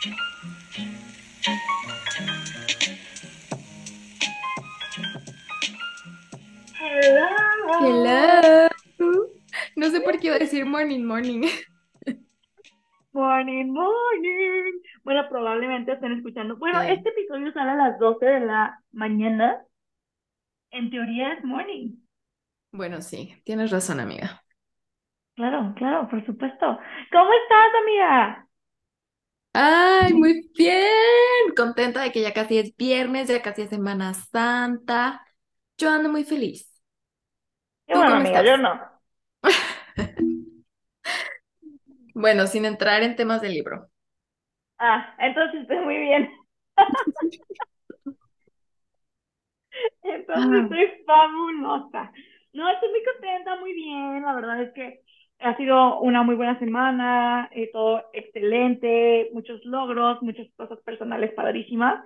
Hello. Hello. No sé por qué iba a decir morning, morning. Morning, morning. Bueno, probablemente estén escuchando. Bueno, Sí. este episodio sale a las 12 de la mañana. En teoría es morning. Bueno, sí, tienes razón, amiga. Claro, claro, por supuesto. ¿Cómo estás, amiga? Ay, muy bien. Contenta de que ya casi es viernes, ya casi es Semana Santa. Yo ando muy feliz. Qué ¿Tú bueno, cómo amiga, yo no. Bueno, sin entrar en temas del libro. Ah, entonces estoy muy bien. Entonces Ah, estoy fabulosa. No, estoy muy contenta, muy bien. La verdad es que ha sido una muy buena semana, eh, todo excelente, muchos logros, muchas cosas personales padrísimas.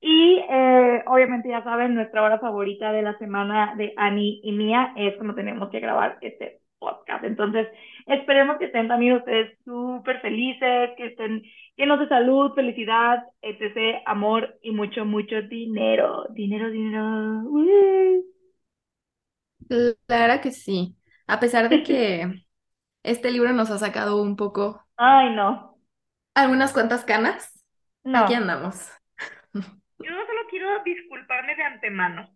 Y eh, obviamente ya saben, nuestra hora favorita de la semana de Ani y mía es cuando tenemos que grabar este podcast. Entonces, esperemos que estén también ustedes súper felices, que estén llenos de salud, felicidad, etc., amor y mucho, mucho dinero. Dinero, dinero. ¡Woo! claro que sí. A pesar de que este libro nos ha sacado un poco, Ay, no, algunas cuantas canas, aquí no. andamos. Yo solo quiero disculparme de antemano.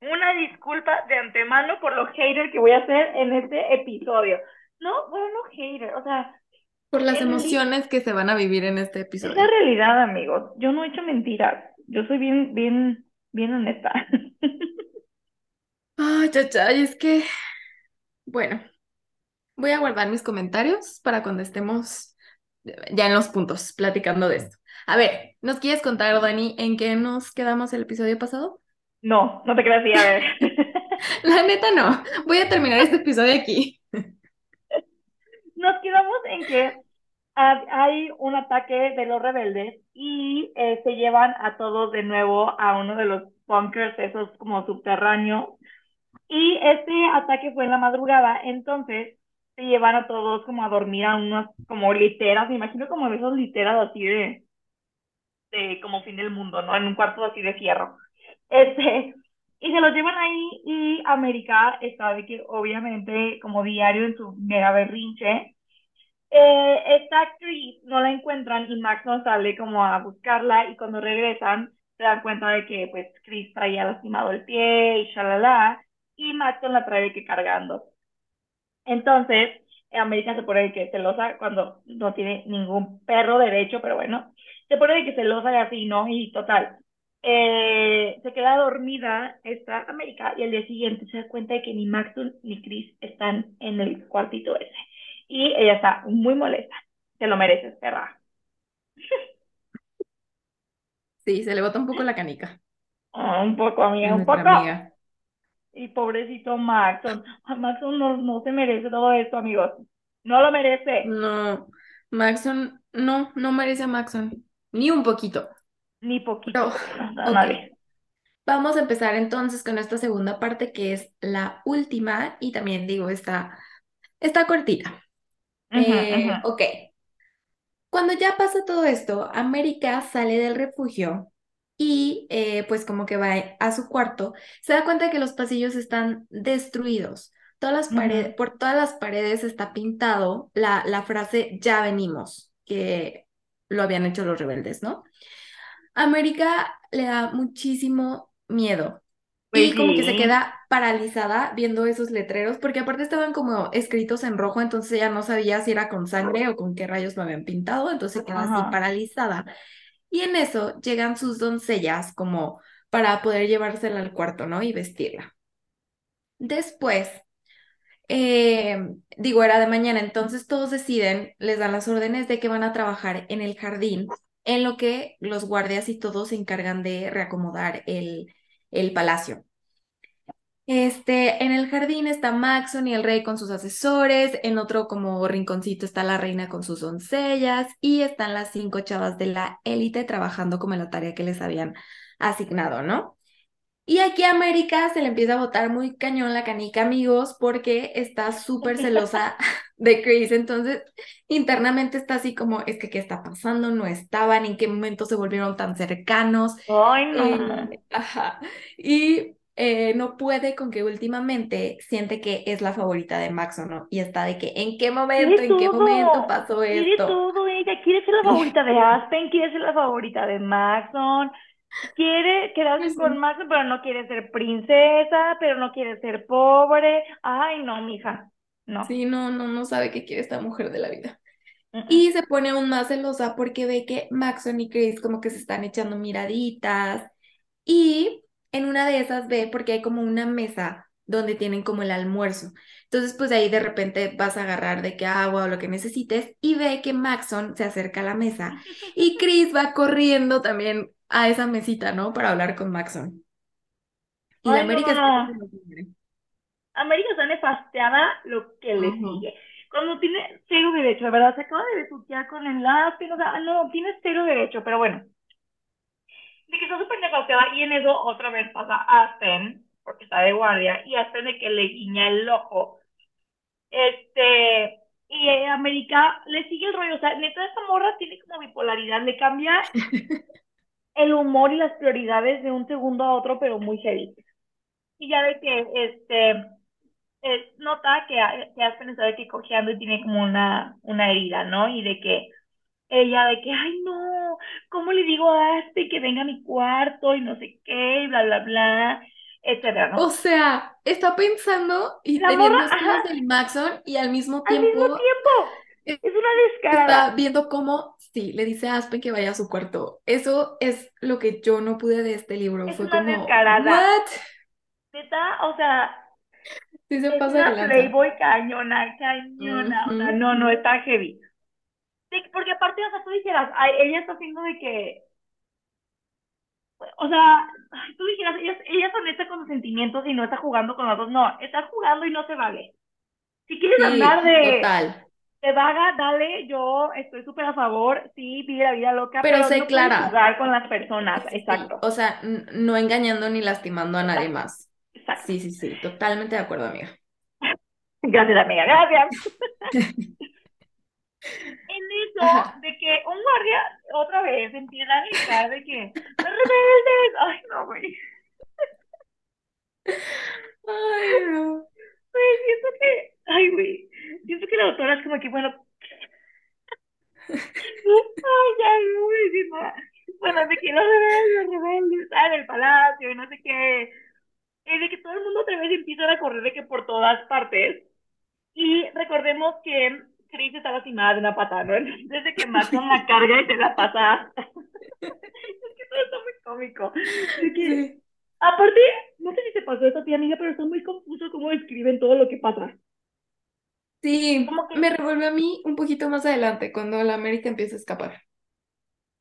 Una disculpa de antemano por lo hater que voy a hacer en este episodio. No, bueno, no hater, o sea, Por las emociones que se van a vivir en este es la episodio. realidad, amigos. Yo no he hecho mentiras. Yo soy bien, bien, bien honesta. Ay, chachay, es que, bueno, voy a guardar mis comentarios para cuando estemos ya en los puntos platicando de esto. A ver, ¿nos quieres contar, Dani, en qué nos quedamos el episodio pasado? No, no te creas así, a ver. La neta no, voy a terminar este episodio aquí. Nos quedamos en que ha- hay un ataque de los rebeldes y eh, se llevan a todos de nuevo a uno de los bunkers, esos como subterráneos. Y este ataque fue en la madrugada, entonces se llevan a todos como a dormir a unas como literas, me imagino como esas literas así de, de como fin del mundo, ¿no? En un cuarto así de fierro. Este, y se los llevan ahí y América está de que obviamente como diario en su mega berrinche, eh, esta actriz no la encuentran y Max no sale como a buscarla y cuando regresan se dan cuenta de que pues Chris traía lastimado el pie y shalala y Max la trae que cargando. Entonces, América se pone de que celosa cuando no tiene ningún perro derecho, pero bueno, se pone de que celosa y así, ¿no? Y total, eh, se queda dormida esta América y al día siguiente se da cuenta de que ni Maxton ni Chris están en el cuartito ese. Y ella está muy molesta. Te lo mereces, perra. Sí, se le bota un poco la canica un poco, amiga, un poco. amiga. Y pobrecito Maxton. Ah, Maxton no, no se merece todo esto, amigos. No lo merece. No, Maxon, no, no merece a Maxon, ni un poquito. Ni poquito. No, vamos a empezar entonces con esta segunda parte que es la última y también digo, está, está cortita. Eh, ujú. ok, cuando ya pasa todo esto, América sale del refugio y eh, pues como que va a su cuarto, se da cuenta que los pasillos están destruidos. Todas las paredes, por todas las paredes está pintado la, la frase ya venimos, que lo habían hecho los rebeldes, ¿no? América le da muchísimo miedo Pues y como que se queda paralizada viendo esos letreros, porque aparte estaban como escritos en rojo, entonces ella no sabía si era con sangre o con qué rayos lo habían pintado, entonces se queda así paralizada. Y en eso llegan sus doncellas como para poder llevársela al cuarto, ¿no? Y vestirla. Después, eh, digo, era de mañana, entonces todos deciden, les dan las órdenes de que van a trabajar en el jardín, en lo que los guardias y todos se encargan de reacomodar el, el palacio. Este, en el jardín está Maxon y el rey con sus asesores, en otro como rinconcito está la reina con sus doncellas y están las cinco chavas de la élite trabajando como en la tarea que les habían asignado, ¿no? Y aquí a América se le empieza a botar muy cañón la canica, amigos, porque está súper celosa de Chris. Entonces, internamente está así como, es que, ¿qué está pasando? No estaban, ¿en qué momento se volvieron tan cercanos? Ay, no. Eh, ajá. Y eh, no puede con que últimamente siente que es la favorita de Max o no. Y está de que, ¿en qué momento, en qué momento pasó quiere esto? todo ella, quiere ser la favorita de Aspen, quiere ser la favorita de Maxon, quiere quedarse Sí. con Maxon, pero no quiere ser princesa, pero no quiere ser pobre. Ay, no, mija, no. Sí, no, no, no sabe qué quiere esta mujer de la vida. Mm, mm. Y se pone aún más celosa porque ve que Maxon y Chris como que se están echando miraditas. Y en una de esas ve, porque hay como una mesa donde tienen como el almuerzo. Entonces, pues ahí de repente vas a agarrar de que agua o lo que necesites y ve que Maxon se acerca a la mesa y Chris va corriendo también a esa mesita, ¿no? Para hablar con Maxon. Y Ay, América no, está. América está nefasteada lo que le sigue. Cuando tiene cero derecho, de verdad, se acaba de besuquear con el Aspen, o sea, no, tiene cero derecho, pero bueno. De que está súper nefasteada y en eso otra vez pasa Aspen, porque está de guardia, y Aspen de que le guiña el ojo. Este, y América le sigue el rollo, o sea, neta, esta morra tiene como bipolaridad, le cambia el humor y las prioridades de un segundo a otro, pero muy heavy. Y ya de que, este, eh, nota que, que Aspen está de que cojeando y tiene como una, una herida, ¿no? Y de que ella de que, ay no, ¿cómo le digo a Aspen que venga a mi cuarto y no sé qué, y bla, bla, bla, etcétera, ¿no? O sea, está pensando y La teniendo morra, ajá. del Maxon y al mismo Al mismo tiempo tiempo, eh, es una está descarada. viendo cómo, sí, le dice a Aspen que vaya a su cuarto. Eso es lo que yo no pude de este libro. Es Fue una como, descarada. ¿what? Neta, o sea, Sí se es pasa una. Playboy cañona, cañona, o sea, Ujú. no, no, está heavy. Porque aparte, o sea, tú dijeras, ay, ella está haciendo de que, o sea, tú dijeras, ella, ella es honesta con sus sentimientos y no está jugando con los dos, no, estás jugando y no se vale. Si quieres Sí, andar de, total. de vaga, dale, yo estoy súper a favor, sí, vive la vida loca, Pero pero sé no clara. jugar con las personas, Sí, exacto, O sea, no engañando ni lastimando a nadie exacto, más. exacto. Sí, sí, sí, totalmente de acuerdo, amiga. Gracias, amiga, gracias. En eso, Ajá. de que un guardia otra vez empieza a gritar de que ¡Los rebeldes! Ay, no, güey. Ay, no. Güey, siento que, ay, güey, siento que la autora es como que, bueno, ay, ya nada. Bueno, de que los rebeldes, los rebeldes están en el palacio y no sé qué. Y de que todo el mundo otra vez empieza a correr de que por todas partes. Y recordemos que Chris está lastimada de una pata, ¿no? Entonces, desde que Maxon la carga y se la pasa. es que todo está muy cómico. De que, Sí. aparte, no sé si te pasó esto a ti, amiga, pero está muy confuso cómo describen todo lo que pasa. Sí, Como que, me revolvió a mí un poquito más adelante, cuando la América empieza a escapar.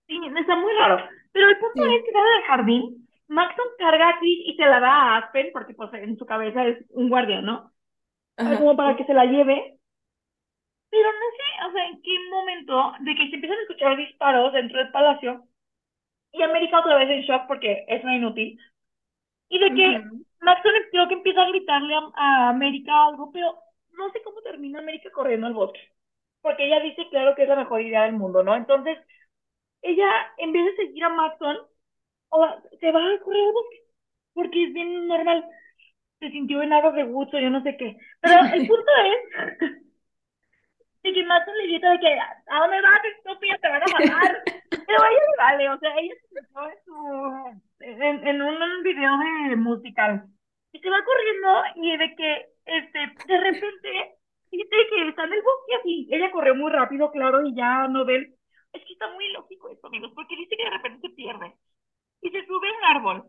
sí, está muy raro. Pero el punto Sí. es que sale del jardín, Maxon carga a Chris y se la da a Aspen, porque pues en su cabeza es un guardián, ¿no? Ajá. Como para que se la lleve. Pero no sé, o sea, en qué momento de que se empiezan a escuchar disparos dentro del palacio y América otra vez en shock porque es una inútil. Y de que Ujú. Maxon creo que empieza a gritarle a, a América algo, pero no sé cómo termina América corriendo al bosque. Porque ella dice, claro, que es la mejor idea del mundo, ¿no? Entonces, ella, en vez de seguir a Maxon, se va a correr al bosque. Porque es bien normal. Se sintió en aros de gusto, yo no sé qué. Pero el punto es de que Maxon le grita de que, ¿a dónde vas, estúpida? Te van a matar. Pero a ella le vale, o sea, ella se metió en, su, en, en un video de musical. Y se va corriendo y de que, este, de repente, dice que está en el bosque así. Ella corrió muy rápido, claro, y ya no ve. Es que está muy lógico esto, amigos, porque dice que de repente se pierde. Y se sube a un árbol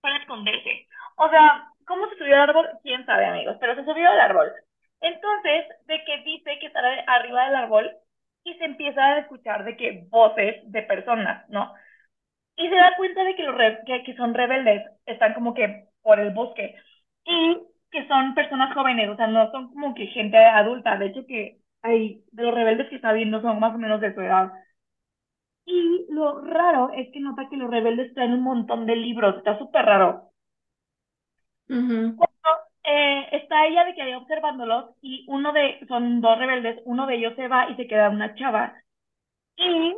para esconderse. O sea, ¿cómo se subió al árbol? Quién sabe, amigos, pero se subió al árbol. Entonces, de que dice que está arriba del árbol y se empieza a escuchar de que voces de personas, ¿no? Y se da cuenta de que los que, que son rebeldes, están como que por el bosque y que son personas jóvenes, o sea, no son como que gente adulta, de hecho que hay de los rebeldes que está viendo son más o menos de su edad. Y lo raro es que nota que los rebeldes traen un montón de libros, está súper raro. Ujú. Cuando eh, está ella de que había observándolos y uno de, son dos rebeldes, uno de ellos se va y se queda una chava. Y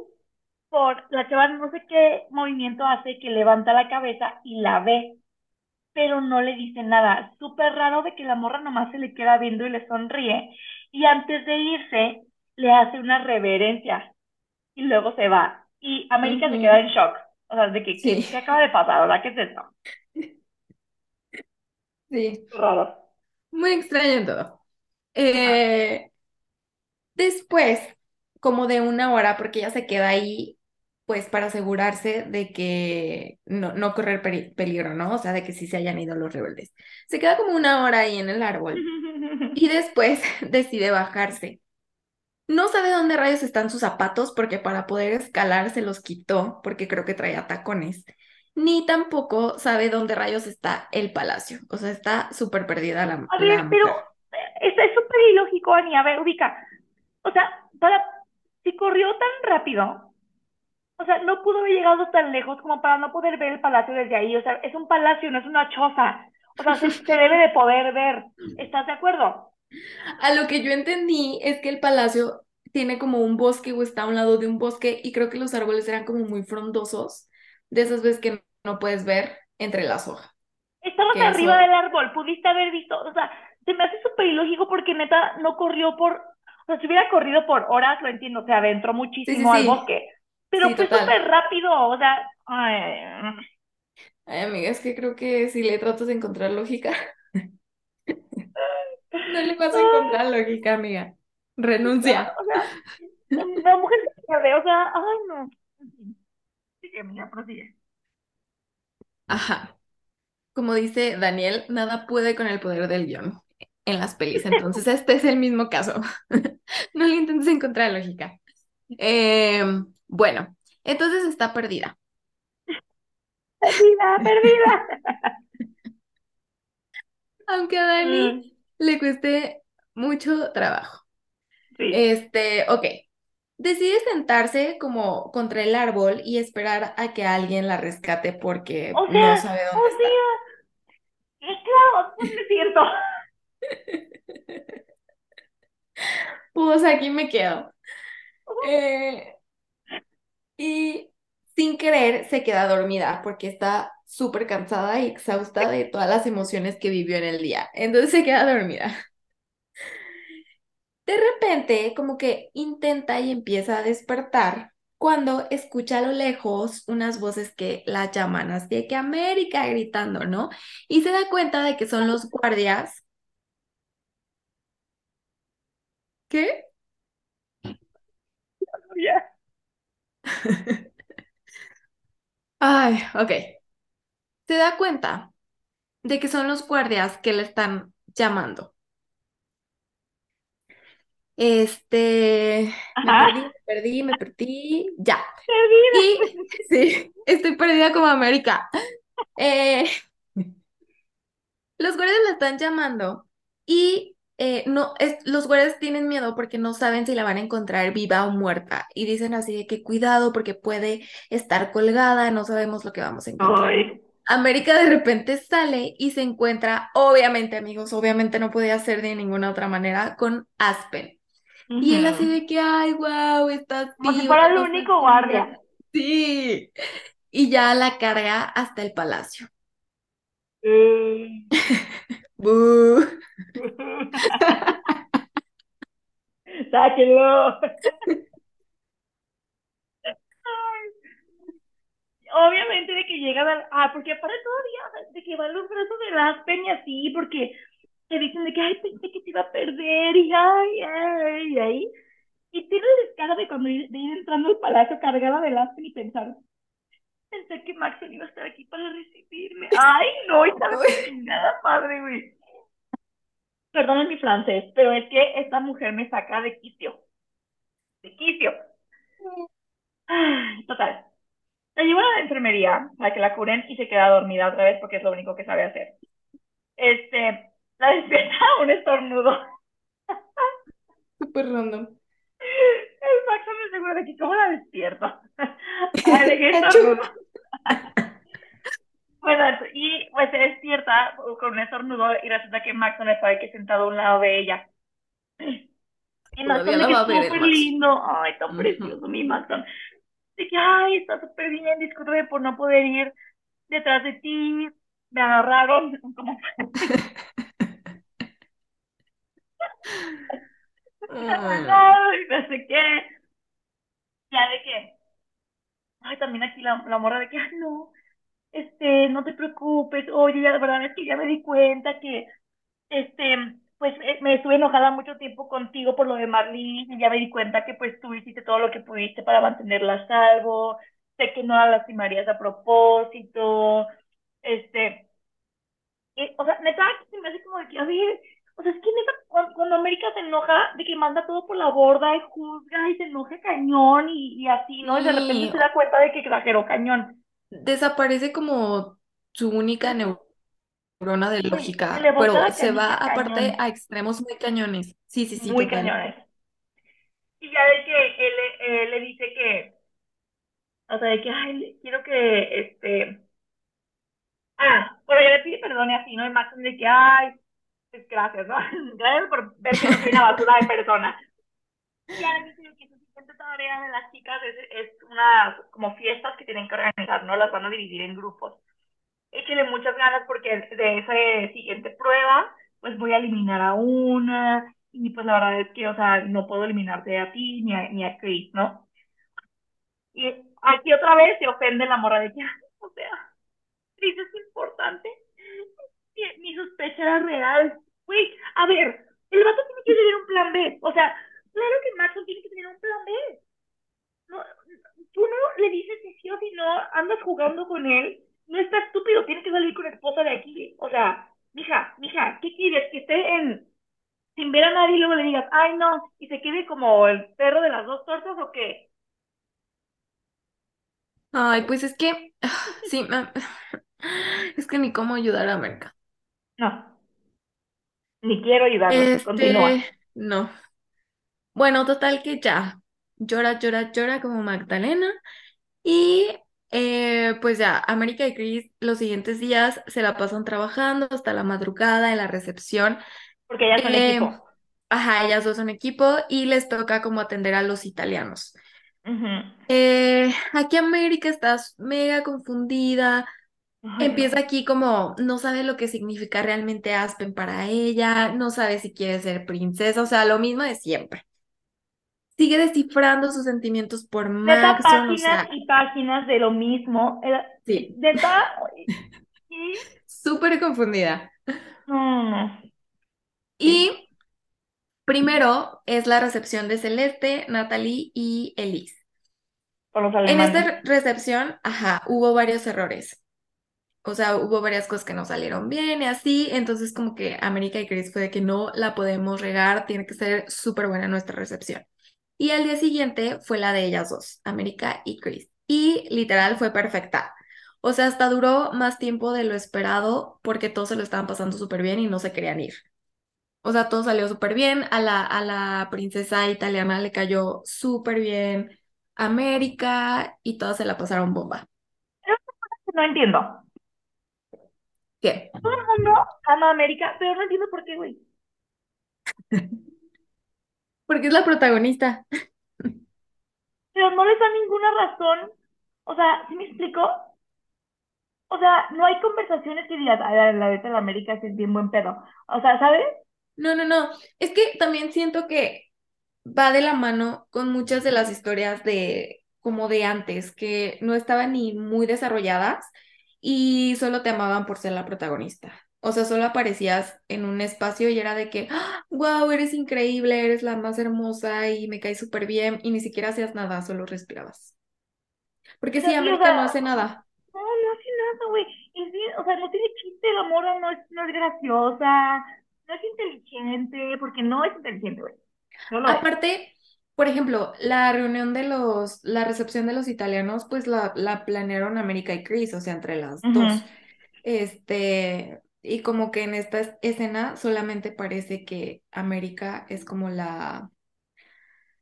por la chava no sé qué movimiento hace que levanta la cabeza y la ve, pero no le dice nada. Súper raro de que la morra nomás se le queda viendo y le sonríe. Y antes de irse, le hace una reverencia y luego se va. Y América se queda en shock. O sea, de que, ¿qué, qué acaba de pasar? ¿Verdad? ¿Qué es eso? Sí, Raro. muy extraño todo. Eh, después, como de una hora, porque ella se queda ahí, pues para asegurarse de que no, no correr peri- peligro, ¿no? O sea, de que sí se hayan ido los rebeldes. Se queda como una hora ahí en el árbol y después decide bajarse. No sabe dónde rayos están sus zapatos porque para poder escalar se los quitó porque creo que traía tacones. Ni tampoco sabe dónde rayos está el palacio. O sea, está súper perdida la, A la pero es súper ilógico, Ani. A ver, ubica. O sea, para, si corrió tan rápido, o sea, no pudo haber llegado tan lejos como para no poder ver el palacio desde ahí. O sea, es un palacio, no es una choza. O sea, se, se debe de poder ver. ¿Estás de acuerdo? A lo que yo entendí es que el palacio tiene como un bosque o está a un lado de un bosque y creo que los árboles eran como muy frondosos, de esas veces que no puedes ver entre las hojas. Estabas arriba eso- del árbol, pudiste haber visto, o sea, se me hace súper ilógico porque neta no corrió por, o sea, si hubiera corrido por horas, lo entiendo, se adentró muchísimo al sí. bosque, pero Sí, fue súper rápido, o sea, ay, Ay, amiga, es que creo que si le tratas de encontrar lógica, no le vas a encontrar lógica, amiga. Renuncia. o sea, la mujer se pierde, o sea, ay, no. Sigue, amiga, prosigue. Ajá. Como dice Daniel, nada puede con el poder del guion en las pelis. Entonces, este es el mismo caso. No le intentes encontrar lógica. Eh, bueno, entonces está perdida. Perdida, perdida. Aunque a Dani le cueste mucho trabajo. Sí. Este, ok. Decide sentarse como contra el árbol y esperar a que alguien la rescate porque O no sabe o dónde está. sea, es claro, no es cierto. Pues aquí me quedo. Eh, y sin querer se queda dormida porque está súper cansada y exhausta de todas las emociones que vivió en el día. Entonces se queda dormida. De repente, como que intenta y empieza a despertar cuando escucha a lo lejos unas voces que la llaman, así de que América gritando, ¿no? Y se da cuenta de que son los guardias. ¿Qué? Ay, ok. Se da cuenta de que son los guardias que le están llamando. Este, me perdí, me perdí, me perdí, ya. Perdida. Y sí, estoy perdida como América. Eh, los guardias la están llamando y eh, no, es, los guardias tienen miedo porque no saben si la van a encontrar viva o muerta. Y dicen así de que cuidado porque puede estar colgada, no sabemos lo que vamos a encontrar. Ay. América de repente sale y se encuentra, obviamente, amigos, obviamente no podía ser de ninguna otra manera, con Aspen. Y él así de que, ay, wow, estás Como si viva, fuera el único sabía". guardia. Sí. Y ya la carga hasta el palacio. ¡Bú! Sáquenlo. Obviamente de que llegan al... Ah, porque aparte todavía de que van los brazos de Aspen y así, porque te dicen de que, ay, pensé que te iba a perder y ay, ay, y ahí. Y tiene el descaro de cuando ir, de ir entrando al palacio cargada de Aspen y pensar, pensé que Maxwell iba a estar aquí para recibirme. Ay, no, y chingada madre, güey. Perdonen mi francés, pero es que esta mujer me saca de quicio. De quicio. Total. La llevan a la enfermería para que la curen y se queda dormida otra vez porque es lo único que sabe hacer. Este, la despierta un estornudo. Súper random. El Maxo me asegura de que cómo la despierto. Ay, de qué estornudo. bueno, y pues se despierta con un estornudo y resulta que Maxon estaba aquí sentado a un lado de ella. Y de que es súper lindo, ay, tan precioso mi Maxon. De que, ay, está súper bien, discúlpeme por no poder ir detrás de ti, me agarraron, como... Ay, no sé qué. Ya de que, ay, también aquí la, la morra de que, ay, no, este, no te preocupes, oye, la verdad es que ya me di cuenta que, este, pues eh, me estuve enojada mucho tiempo contigo por lo de Marlene y ya me di cuenta que pues tú hiciste todo lo que pudiste para mantenerla a salvo, sé que no la lastimarías a propósito, este, o sea, neta, se me hace como de que, a ver, o sea, es que neta, cuando, América se enoja de que manda todo por la borda y juzga y se enoja cañón y, y así, ¿no? Y de repente se da cuenta de que exageró cañón desaparece como su única neurona de lógica, pero se va aparte a extremos muy cañones. Sí, sí, sí. Muy cañones. Y ya de que él, él, le dice que, o sea, de que, ay, quiero que, este, ah, pero ya le pide perdón y así, ¿no? Y Max de que, ay, gracias, ¿no? Gracias por ver que no soy una basura de persona. Dice que siguiente tarea de las chicas es, es unas como fiestas que tienen que organizar, ¿no? Las van a dividir en grupos. Échele muchas ganas porque de esa siguiente prueba, pues voy a eliminar a una y pues la verdad es que, o sea, no puedo eliminarte a ti ni a, ni a Chris, ¿no? Y aquí otra vez se ofende la morra de que, o sea, Chris es importante. Mi sospecha era real. Güey, a ver, el vato tiene que tener un plan B. O sea, Claro que Maxon tiene que tener un plan B. No, tú no le dices si sí o si no, andas jugando con él, no está estúpido, tiene que salir con esposa de aquí. O sea, mija, mija, ¿qué quieres? Que esté en sin ver a nadie y luego le digas, ay no, y se quede como el perro de las dos tortas o qué? Ay, pues es que, sí, es que ni cómo ayudar a Merca. No, ni quiero ayudarlo, este, continúa. No, bueno, total que ya, llora, llora, llora como Magdalena. Y eh, pues ya, América y Chris los siguientes días se la pasan trabajando hasta la madrugada en la recepción. Porque ellas son eh, equipo. Ajá, ellas dos son equipo y les toca como atender a los italianos. Eh, aquí América está mega confundida. Empieza aquí como no sabe lo que significa realmente Aspen para ella, no sabe si quiere ser princesa, o sea, lo mismo de siempre sigue descifrando sus sentimientos por más páginas y páginas de lo mismo. Sí. De Súper confundida. Y primero es la recepción de Celeste, Natalie y Elise. En esta recepción, ajá, hubo varios errores. O sea, hubo varias cosas que no salieron bien y así. Entonces, como que América y Chris fue de que no la podemos regar, tiene que ser súper buena nuestra recepción. Y al día siguiente fue la de ellas dos, América y Chris. Y literal fue perfecta. O sea, hasta duró más tiempo de lo esperado porque todos se lo estaban pasando súper bien y no se querían ir. O sea, todo salió súper bien. A la, a la princesa italiana le cayó súper bien América y todas se la pasaron bomba. No entiendo. ¿Qué? Todo el mundo ama a América, pero no entiendo por qué, güey. Porque es la protagonista. Pero no les da ninguna razón. O sea, ¿sí me explico? O sea, no hay conversaciones que digas, la vez de la América es bien buen pedo. O sea, ¿sabes? No, no, no. Es que también siento que va de la mano con muchas de las historias de como de antes, que no estaban ni muy desarrolladas y solo te amaban por ser la protagonista. O sea, solo aparecías en un espacio y era de que, wow, eres increíble, eres la más hermosa y me caes súper bien y ni siquiera hacías nada, solo respirabas. Porque sí, América no hace nada. No, no hace nada, güey. O sea, no tiene chiste, la mora no es, no es graciosa, no es inteligente, porque no es inteligente, güey. Aparte, por ejemplo, la reunión de los, la recepción de los italianos, pues la, la planearon América y Chris, o sea, entre las dos. Este, y como que en esta escena solamente parece que América es como la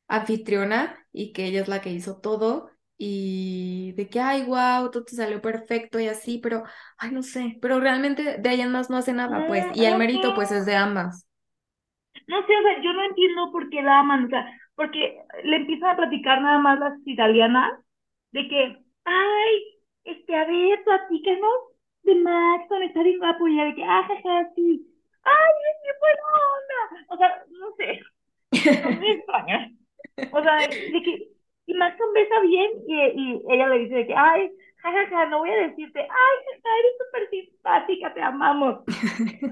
anfitriona y que ella es la que hizo todo y de que, ay, wow, todo te salió perfecto y así, pero, ay, no sé, pero realmente de ahí en más no hace nada, pues, y el mérito pues es de ambas. no sé, o sea, yo no entiendo por qué la aman, o sea, porque le empiezan a platicar nada más las italianas de que, ay, este, a ver, platícanos de Maxon, está bien guapo, y de que, ah, jaja, sí, ay, es que buena onda, o sea, no sé, son muy extrañas, o sea, de que, y Maxon besa bien, y, y ella le dice de que, ay, jajaja, no voy a decirte, ay, jaja, eres súper simpática, te amamos,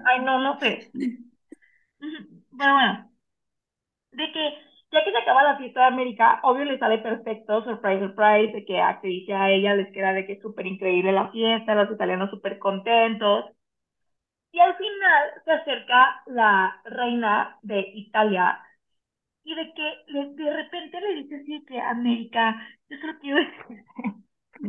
ay, no, no sé. Pero bueno, de que ya que se acaba la fiesta de América, obvio le sale perfecto, surprise, surprise, de que a a ella les queda de que es súper increíble la fiesta, los italianos súper contentos. Y al final se acerca la reina de Italia y de que de repente le dice así que América, yo solo quiero decirte,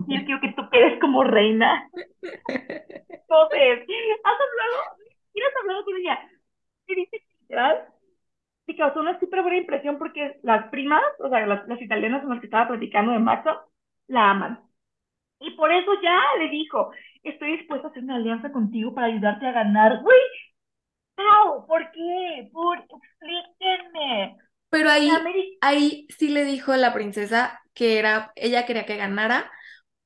yo quiero que tú quedes como reina. Entonces, ¿has hablado? ¿Quién has hablado con ella? Y dice literal, me causó una súper buena impresión porque las primas, o sea, las, las italianas con las que estaba platicando de Maxo, la aman. Y por eso ya le dijo, estoy dispuesta a hacer una alianza contigo para ayudarte a ganar. Güey, ¿how? ¿Por qué? ¿Por? Explíquenme. Pero ahí, ahí sí le dijo la princesa que era, ella quería que ganara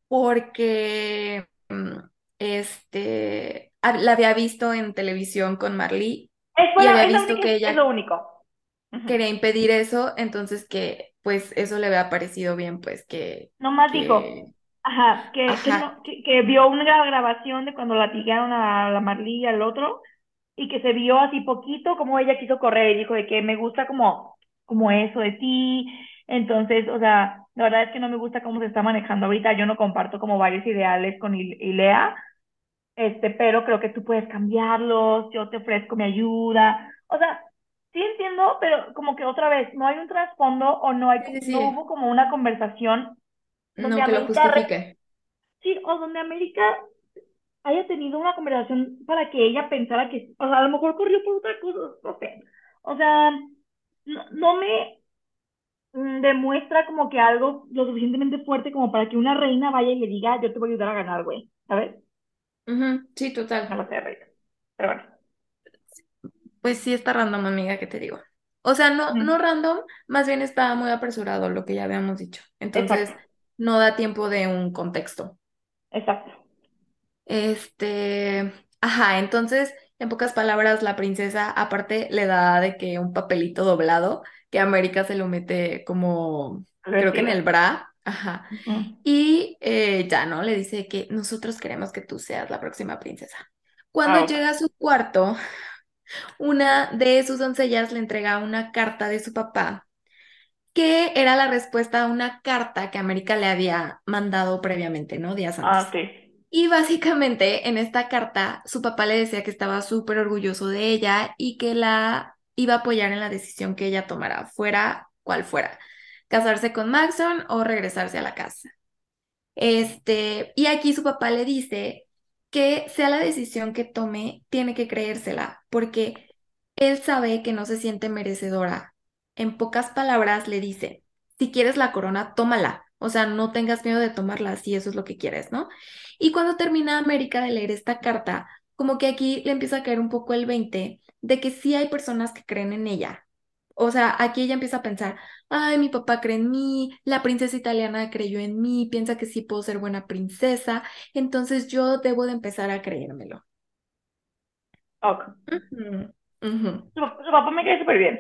porque mm, este la había visto en televisión con Marley es, y la, había visto que es lo ella quería impedir eso, entonces que pues eso le había parecido bien, pues que, Nomás que, dijo, ajá, que, que, no, que, vio una grabación de cuando latigaron a la Marlí y al otro, y que se vio así poquito como ella quiso correr y dijo de que me gusta como, como eso de ti. Entonces, o sea, la verdad es que no me gusta cómo se está manejando ahorita. Yo no comparto como varios ideales con Il- Ilea, este, pero creo que tú puedes cambiarlos, yo te ofrezco mi ayuda. O sea, sí entiendo, pero como que otra vez, no hay un trasfondo o no hay, sí, no hubo como una conversación donde no que lo América, re- justifique. sí, o donde América haya tenido una conversación para que ella pensara que, o sea, a lo mejor corrió por otra cosa, no sé. O sea, no, no me mm, demuestra como que algo lo suficientemente fuerte como para que una reina vaya y le diga, yo te voy a ayudar a ganar, güey, ¿sabes? Sí, No total. lo sé, reina. Pero bueno. Pues sí está random, amiga, ¿qué te digo? O sea, no, Ujú. no random, más bien está muy apresurado lo que ya habíamos dicho. Exacto, Entonces, no da tiempo de un contexto. exacto. Este, ajá, entonces, en pocas palabras, la princesa aparte le da de que un papelito doblado que América se lo mete como, creo que en el bra, ajá. Y eh, ya, ¿no? Le dice que nosotros queremos que tú seas la próxima princesa. Cuando Ah, llega a su cuarto, una de sus doncellas le entrega una carta de su papá, que era la respuesta a una carta que América le había mandado previamente, ¿no? Días Ah, antes. sí. Y básicamente en esta carta su papá le decía que estaba súper orgulloso de ella y que la iba a apoyar en la decisión que ella tomara, fuera cual fuera, casarse con Maxon o regresarse a la casa. Este, y aquí su papá le dice que sea la decisión que tome, tiene que creérsela, porque él sabe que no se siente merecedora. En pocas palabras le dice, si quieres la corona, tómala. O sea, no tengas miedo de tomarla si eso es lo que quieres, ¿no? Y cuando termina América de leer esta carta, como que aquí le empieza a caer un poco el 20 de que sí hay personas que creen en ella. O sea, aquí ella empieza a pensar, ay, mi papá cree en mí, la princesa italiana creyó en mí, piensa que sí puedo ser buena princesa, entonces yo debo de empezar a creérmelo. Ok. Ujú, ujú. Su, su papá me cae súper bien.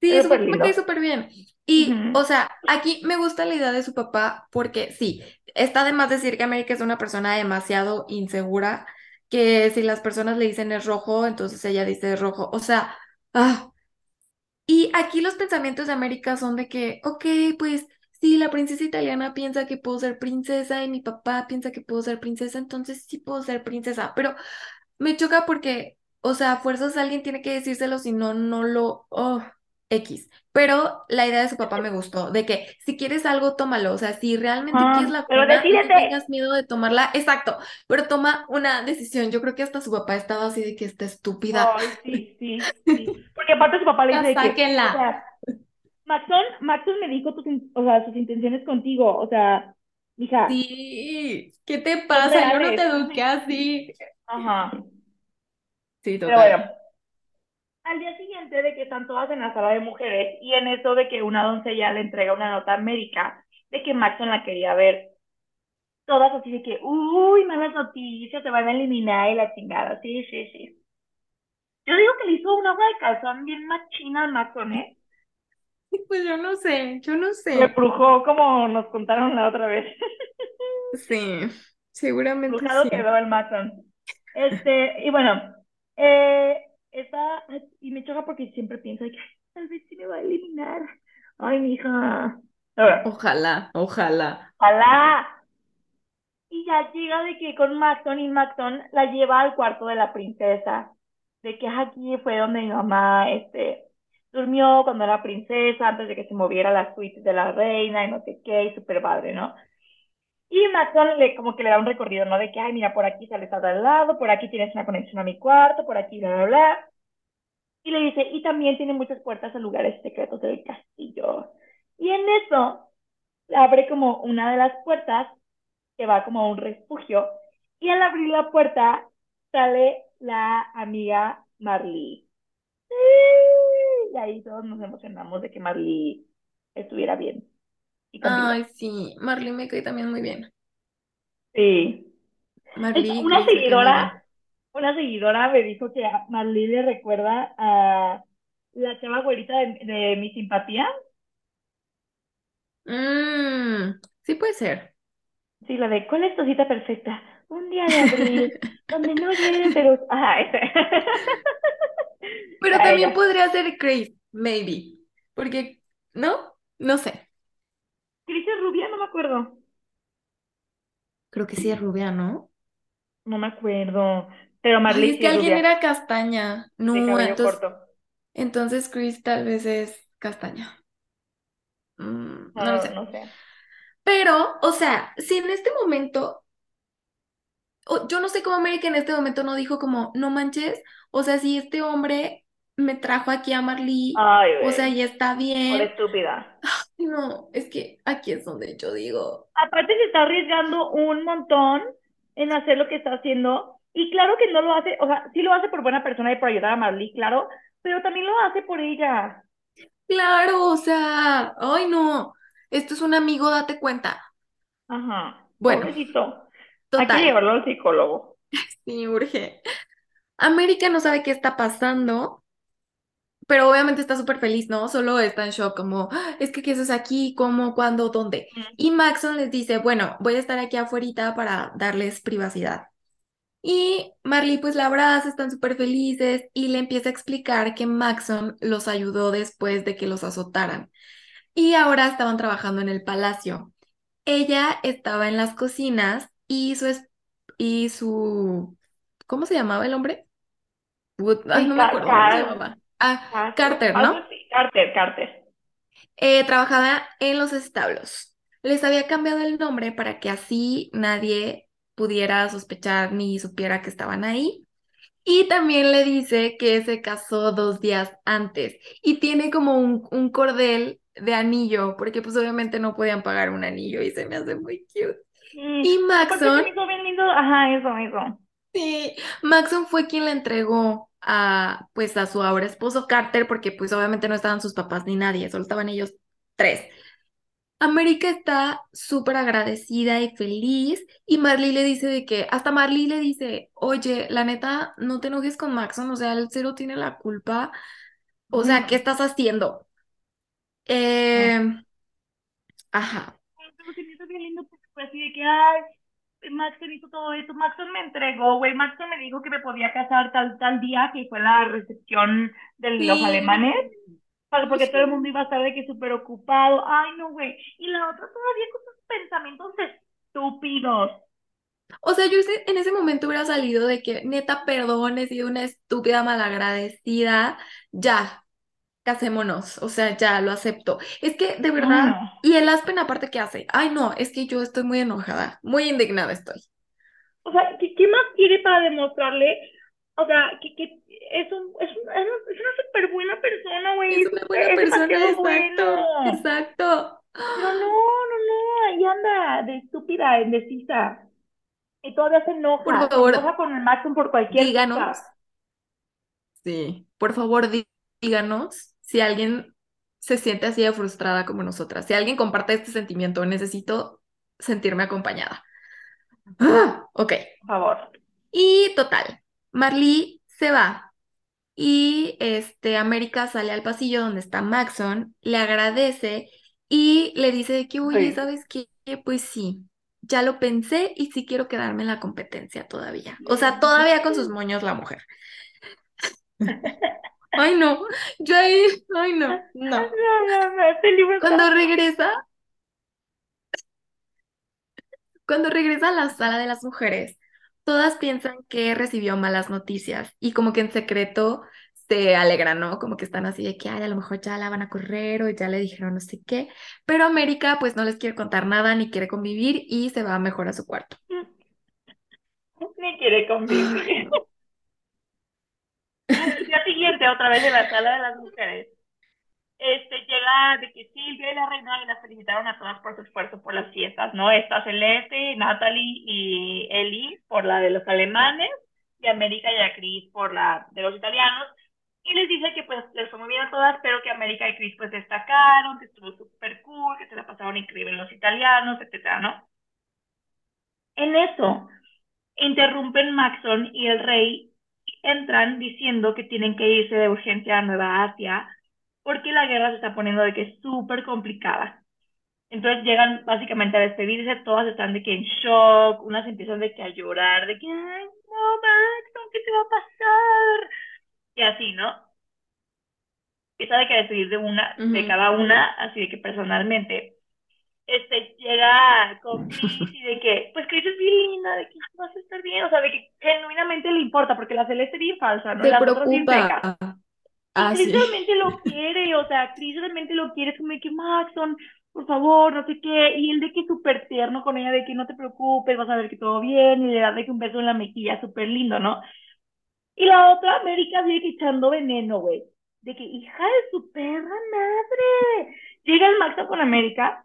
Sí, Es su papá me cae súper bien. Y, o sea, aquí me gusta la idea de su papá porque sí, está de más decir que América es una persona demasiado insegura, que si las personas le dicen es rojo, entonces ella dice es rojo. O sea, ah, Y aquí los pensamientos de América son de que, ok, pues sí, la princesa italiana piensa que puedo ser princesa y mi papá piensa que puedo ser princesa, entonces sí puedo ser princesa, pero me choca porque, o sea, a fuerzas alguien tiene que decírselo, si no, no lo, oh, X. Pero la idea de su papá me gustó, de que si quieres algo, tómalo, o sea, si realmente quieres Ajá. la Pero no decídete. tengas miedo de tomarla, exacto, pero toma una decisión. Yo creo que hasta su papá estaba así de que está estúpida. Ay, sí, sí, sí. Porque aparte su papá le dice de que, o sáquenla. sea, Maxon, Maxon me dijo tus, o sea, sus intenciones contigo, o sea, mija, Sí, ¿qué te pasa? Yo no te eduqué así. Ajá. Sí, Pero bueno, total. Al día siguiente de que están todas en la sala de mujeres y en eso de que una doncella le entrega una nota a América de que Maxon la quería ver, todas así de que, uy, malas noticias, se van a eliminar y la chingada, sí, sí, sí. Yo digo que le hizo un agua de calzón bien machina al Maxon, ¿eh? Pues yo no sé, yo no Le sé. brujó como nos contaron la otra vez. Sí, seguramente Brujado sí. quedó el Maxon. Este, y bueno, eh, esta, y me choca porque siempre pienso que "Ay, tal vez sí me va a eliminar. Ay, mija. Ojalá, ojalá. ojalá. Y ya llega de que con Maxon y Maxon la lleva al cuarto de la princesa. De que aquí fue donde mi mamá, este, durmió cuando era princesa, antes de que se moviera la suite de la reina y no sé qué, y súper padre, ¿no? Y Maxon le, como que le da un recorrido, ¿no? De que, ay, mira, por aquí sales a tal lado, por aquí tienes una conexión a mi cuarto, por aquí, bla, bla, bla. Y le dice, y también tiene muchas puertas a lugares secretos del castillo. Y en eso, abre como una de las puertas que va como a un refugio. Y al abrir la puerta, sale la amiga Marley. Y ahí todos nos emocionamos de que Marley estuviera bien y. Ay, sí, Marley me cae también muy bien. Sí. Marley Una seguidora, una seguidora me dijo que a Marley le recuerda a la chava güerita de, de mi simpatía. Mm, sí puede ser. Sí, la de ¿Cuál es tu cita perfecta? Un día de abril, donde no llueve, pero... Ajá, ese. Pero A también ella. podría ser Chris, maybe. Porque, ¿no? No sé. Cris es rubia, no me acuerdo. Creo que sí es rubia, ¿no? No me acuerdo. Pero Ay, Marley es que alguien rubia, era castaña. de No, cabello entonces, corto. entonces Chris tal vez es castaña. Mm, no lo No, sé. no sé. Pero, o sea, si en este momento, o- yo no sé cómo América en este momento no dijo como, no manches, o sea, si este hombre me trajo aquí a Marley, Ay, o sea, ya está por bien. estúpida. No, es que aquí es donde yo digo, Aparte se está arriesgando un montón en hacer lo que está haciendo. Y claro que no lo hace, o sea, sí lo hace por buena persona y por ayudar a Marley, claro, pero también lo hace por ella. claro, o sea, ay no, esto es un amigo, date cuenta. Ajá, Bueno, pobrecito. Hay que total, llevarlo al psicólogo. sí, urge. América no sabe qué está pasando, pero obviamente está súper feliz, ¿no? Solo está en shock, como, "Ah, es que qué haces aquí, cómo, cuándo, dónde. Mm. Y Maxon les dice, bueno, voy a estar aquí afuera para darles privacidad. Y Marley pues la abraza, están súper felices y le empieza a explicar que Maxon los ayudó después de que los azotaran. Y ahora estaban trabajando en el palacio. Ella estaba en las cocinas y su, es- y su, ¿cómo se llamaba el hombre? Ay, no me acuerdo cómo se llamaba. Ah, Castro, Carter, ¿no? así. Carter, Carter. Eh, trabajaba en los establos. Les había cambiado el nombre para que así nadie pudiera sospechar ni supiera que estaban ahí. Y también le dice que se casó dos días antes y tiene como un, un cordel de anillo, porque pues obviamente no podían pagar un anillo y se me hace muy cute. Mm, Y Maxon, ajá, eso, eso. sí, Maxon fue quien le entregó a pues a su ahora esposo Carter, porque pues obviamente no estaban sus papás ni nadie, solo estaban ellos tres. América está súper agradecida y feliz y Marley le dice de que, hasta Marley le dice, oye, la neta, no te enojes con Maxon, o sea, el cero tiene la culpa, o sea, ¿qué estás haciendo? Eh, ajá, bien lindo fue así de que, ay, Maxon hizo todo esto, Maxon me entregó, güey, Maxon me dijo que me podía casar tal, tal día, que fue la recepción de los alemanes, porque todo el mundo iba a estar de que súper ocupado, ay, no, güey, y la otra todavía con sus pensamientos estúpidos. O sea, yo en ese momento hubiera salido de que, neta, perdón, he sido una estúpida malagradecida, ya, casémonos, o sea, ya lo acepto. Es que, de verdad, no. y el Aspen aparte, ¿qué hace? Ay, no, es que yo estoy muy enojada, muy indignada estoy. O sea, ¿qué, qué más quiere para demostrarle? O sea, que, que es, un, es, un, es una súper buena persona, güey. Es una buena persona, exacto, exacto. Pero no, no, no, ahí anda de estúpida, indecisa. Y todavía se enoja. Por favor, se enoja con el Maxon por cualquier díganos. cosa. Sí, por favor, díganos si alguien se siente así de frustrada como nosotras. Si alguien comparte este sentimiento, necesito sentirme acompañada. Ah, ok. Por favor. Y total, Marley se va y este, América sale al pasillo donde está Maxon, le agradece y le dice que, oye, Sí. ¿sabes qué? Pues sí, ya lo pensé y sí quiero quedarme en la competencia todavía. O sea, todavía con sus moños la mujer. Ay, no, yo ahí, ay, no, no. No, no, no, este libro está- Cuando regresa, cuando regresa a la sala de las mujeres, todas piensan que recibió malas noticias y como que en secreto se alegran, ¿no? Como que están así de que, ay, a lo mejor ya la van a correr o ya le dijeron no sé qué, pero América pues no les quiere contar nada ni quiere convivir y se va mejor a su cuarto. Ni quiere convivir. El día siguiente, otra vez en la sala de las mujeres, este, llega de que Silvia y la reina y las felicitaron a todas por su esfuerzo por las fiestas, ¿no? Está Celeste, Natalie y Eli por la de los alemanes, y América y a Cris por la de los italianos. Y les dice que pues les fue muy bien a todas, pero que América y Cris pues destacaron, que estuvo súper cool, que se la pasaron increíble los italianos, etcétera, ¿no? En eso, interrumpen Maxon y el rey entran diciendo que tienen que irse de urgencia a Nueva Asia porque la guerra se está poniendo de que es súper complicada. Entonces llegan básicamente a despedirse, todas están de que en shock, unas empiezan de que a llorar, de que, ay, no, Maxon, ¿qué te va a pasar? Y así, ¿no? Empieza de que a despedir de una, de cada una, así de que personalmente este, llega con Chris y de que, pues Chris es bien linda, de que vas a estar bien, o sea, de que genuinamente le importa, porque la Celeste es bien falsa, ¿no? Se Las otras preocupa. Y Ah, Chris sí. realmente lo quiere, o sea, Chris realmente lo quiere, es como de que Maxon, por favor, no sé qué, y él de que súper tierno con ella, de que no te preocupes, vas a ver que todo bien, y le da de que un beso en la mejilla, súper lindo, ¿no? Y la otra, América, sigue que echando veneno, güey, de que, hija de su perra madre, llega el Maxon con América,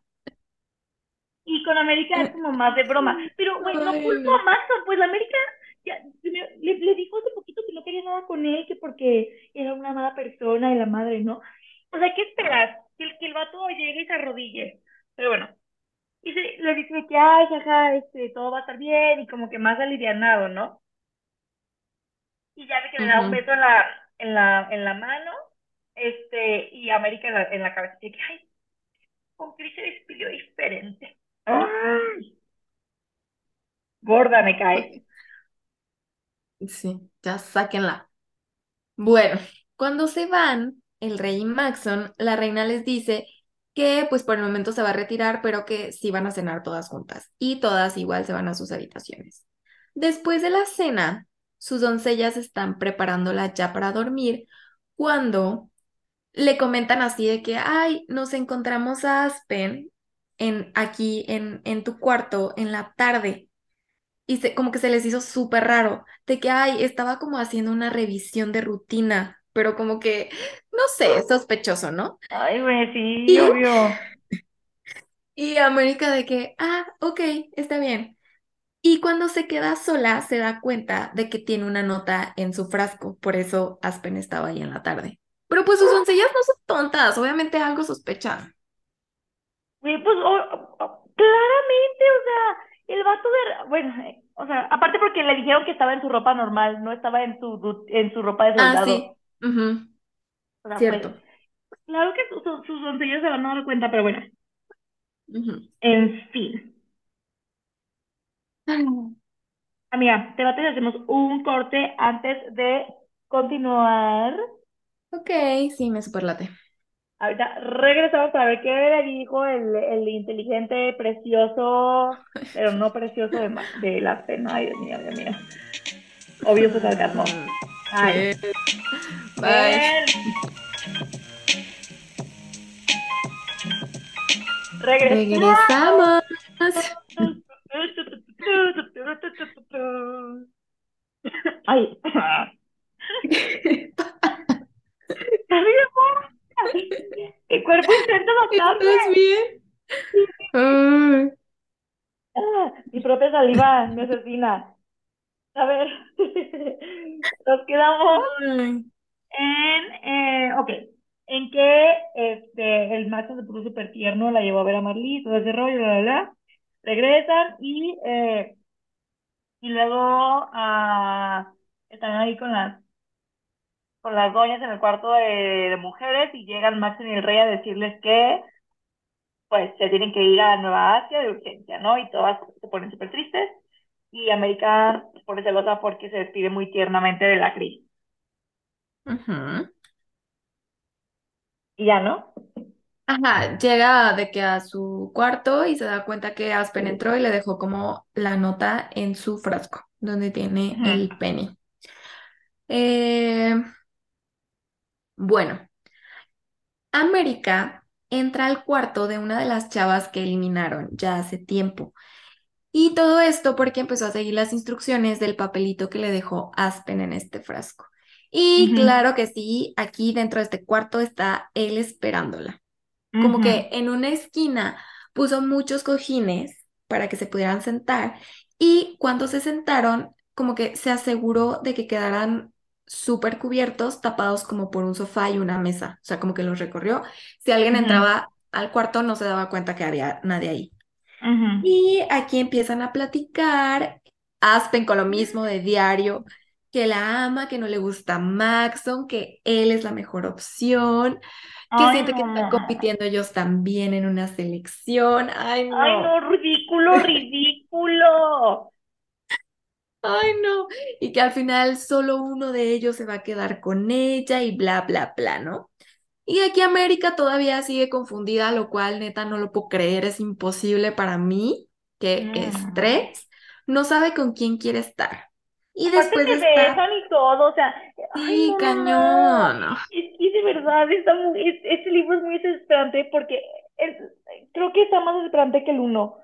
y con América es como más de broma. Pero, güey, no culpo a Maxon, pues la América ya, le, le dijo hace poquito que no quería nada con él, que porque era una mala persona y la madre, ¿no? O sea, ¿qué esperas? Que el, que el vato llegue y se arrodille. Pero bueno. Y se, le dice que, ay, jaja, este, todo va a estar bien y como que más alivianado, ¿no? Y ya ve que le da un beso en la, en la, en la mano, este, y América en la, en la cabeza. Y que, ay, con Chris se despidió diferente. ¡Ay! Gorda me cae. Sí, ya sáquenla. Bueno, cuando se van, el rey y Maxon, la reina les dice que pues por el momento se va a retirar, pero que sí van a cenar todas juntas y todas igual se van a sus habitaciones. Después de la cena, sus doncellas están preparándola ya para dormir cuando le comentan así de que, ay, nos encontramos a Aspen en, aquí en, en tu cuarto en la tarde. Y se, como que se les hizo súper raro, de que, ay, estaba como haciendo una revisión de rutina, pero como que, no sé, sospechoso, ¿no? Ay, güey, sí, Y, obvio. y América de que, ah, ok, está bien. Y cuando se queda sola, se da cuenta de que tiene una nota en su frasco, por eso Aspen estaba ahí en la tarde. Pero pues sus doncellas no son tontas, obviamente algo sospechan. Güey, pues, o- o- claramente, o sea, el vato de, bueno, eh, o sea, aparte porque le dijeron que estaba en su ropa normal, no estaba en su, en su ropa de Ah, soldado. sí, ujú, O sea, pues, cierto. claro que su- su- sus doncellas se van a dar cuenta, pero bueno, ujú. en fin. Amiga, te bates, hacemos un corte antes de continuar. Ok, sí, me superlate. Ahorita regresamos para ver qué le dijo el, el inteligente, precioso, pero no precioso de, de la pena. Ay, Dios mío, Dios mío. Obvio su sarcasmo. Bye. Bien. Regresamos. Regresamos. Ay. El cuerpo intenta matarme. ¿Estás bien? Ah, mi propia saliva me asesina. A ver, nos quedamos en, eh, ok, en que este, el macho se puso súper tierno, la llevó a ver a Marley, todo ese rollo, bla, bla, bla. Regresan y, eh, y luego ah, están ahí con las, con las doñas en el cuarto de, de mujeres y llegan Max y el rey a decirles que pues se tienen que ir a Nueva Asia de urgencia, ¿no? Y todas se ponen súper tristes y América se pone celosa porque se despide muy tiernamente de la Cris. Ujú. Y ya, ¿no? Ajá, llega de que a su cuarto y se da cuenta que Aspen entró y le dejó como la nota en su frasco, donde tiene el penny. Eh, bueno, América entra al cuarto de una de las chavas que eliminaron ya hace tiempo. Y todo esto porque empezó a seguir las instrucciones del papelito que le dejó Aspen en este frasco. Y claro que sí, aquí dentro de este cuarto está él esperándola. Como que en una esquina puso muchos cojines para que se pudieran sentar y cuando se sentaron, como que se aseguró de que quedaran súper cubiertos, tapados como por un sofá y una mesa. O sea, como que los recorrió. Si alguien entraba al cuarto, no se daba cuenta que había nadie ahí. Y aquí empiezan a platicar, Aspen con lo mismo de diario, que la ama, que no le gusta Maxon, que él es la mejor opción, que Ay, siente que están compitiendo ellos también en una selección. Ay, no, ridículo, ridículo. Ay, no. Y que al final solo uno de ellos se va a quedar con ella y bla, bla, bla, ¿no? Y aquí América todavía sigue confundida, lo cual neta no lo puedo creer, es imposible para mí, qué Mm. estrés, no sabe con quién quiere estar. Y Aparte después se está, besan y todo, o sea, ay, sí, no, no, no. cañón. Es que de verdad, está muy, es- este libro es muy desesperante porque es- creo que está más desesperante que el uno.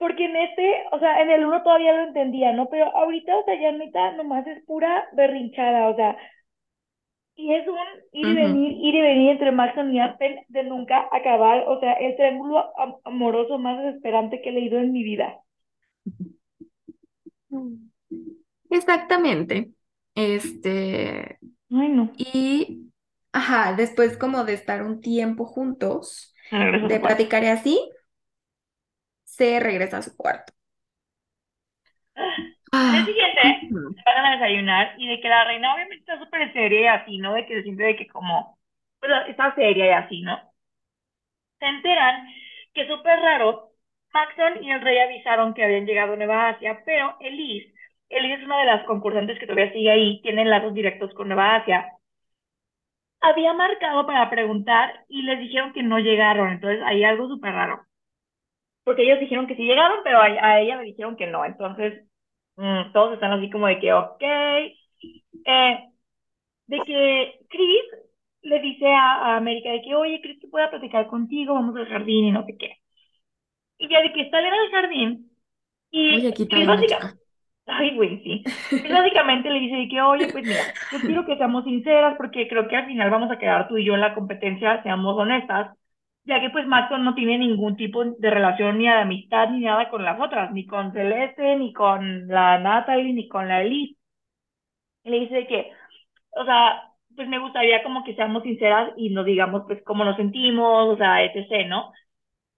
Porque en este, o sea, en el uno todavía lo entendía, ¿no? Pero ahorita, o sea, ya neta, nomás es pura berrinchada, o sea, y es un ir y venir, ir y venir entre Maxon y Aspen de nunca acabar, o sea, el triángulo am- amoroso más desesperante que he leído en mi vida. Exactamente. Este, Ay, no. y, ajá, después como de estar un tiempo juntos, de cuarto. platicar y así, se regresa a su cuarto. Al día Ah, siguiente ujú. se van a desayunar y de que la reina obviamente está súper seria y así, ¿no? De que se siente de que como, pues está seria y así, ¿no? Se enteran que súper raro, Maxon y el rey avisaron que habían llegado a Nueva Asia, pero Elise, Elise es una de las concursantes que todavía sigue ahí, tiene lazos directos con Nueva Asia, había marcado para preguntar y les dijeron que no llegaron, entonces hay algo súper raro. Porque ellos dijeron que sí llegaron, pero a, a ella le dijeron que no, entonces mm, todos están así como de que, ok, eh, de que Chris le dice a, a América de que, oye, Chris, que pueda platicar contigo, vamos al jardín y no sé qué. Y ya de que está en el jardín y Oye, aquí Chris básicamente, ay, güey, sí. Chris básicamente le dice de que, oye, pues mira, yo quiero que seamos sinceras porque creo que al final vamos a quedar tú y yo en la competencia, seamos honestas, ya que pues Maxon no tiene ningún tipo de relación ni de amistad ni nada con las otras, ni con Celeste, ni con la Natalie, ni con la Elise. Le dice que, o sea, pues me gustaría como que seamos sinceras y nos digamos pues cómo nos sentimos, o sea, etc., ¿no?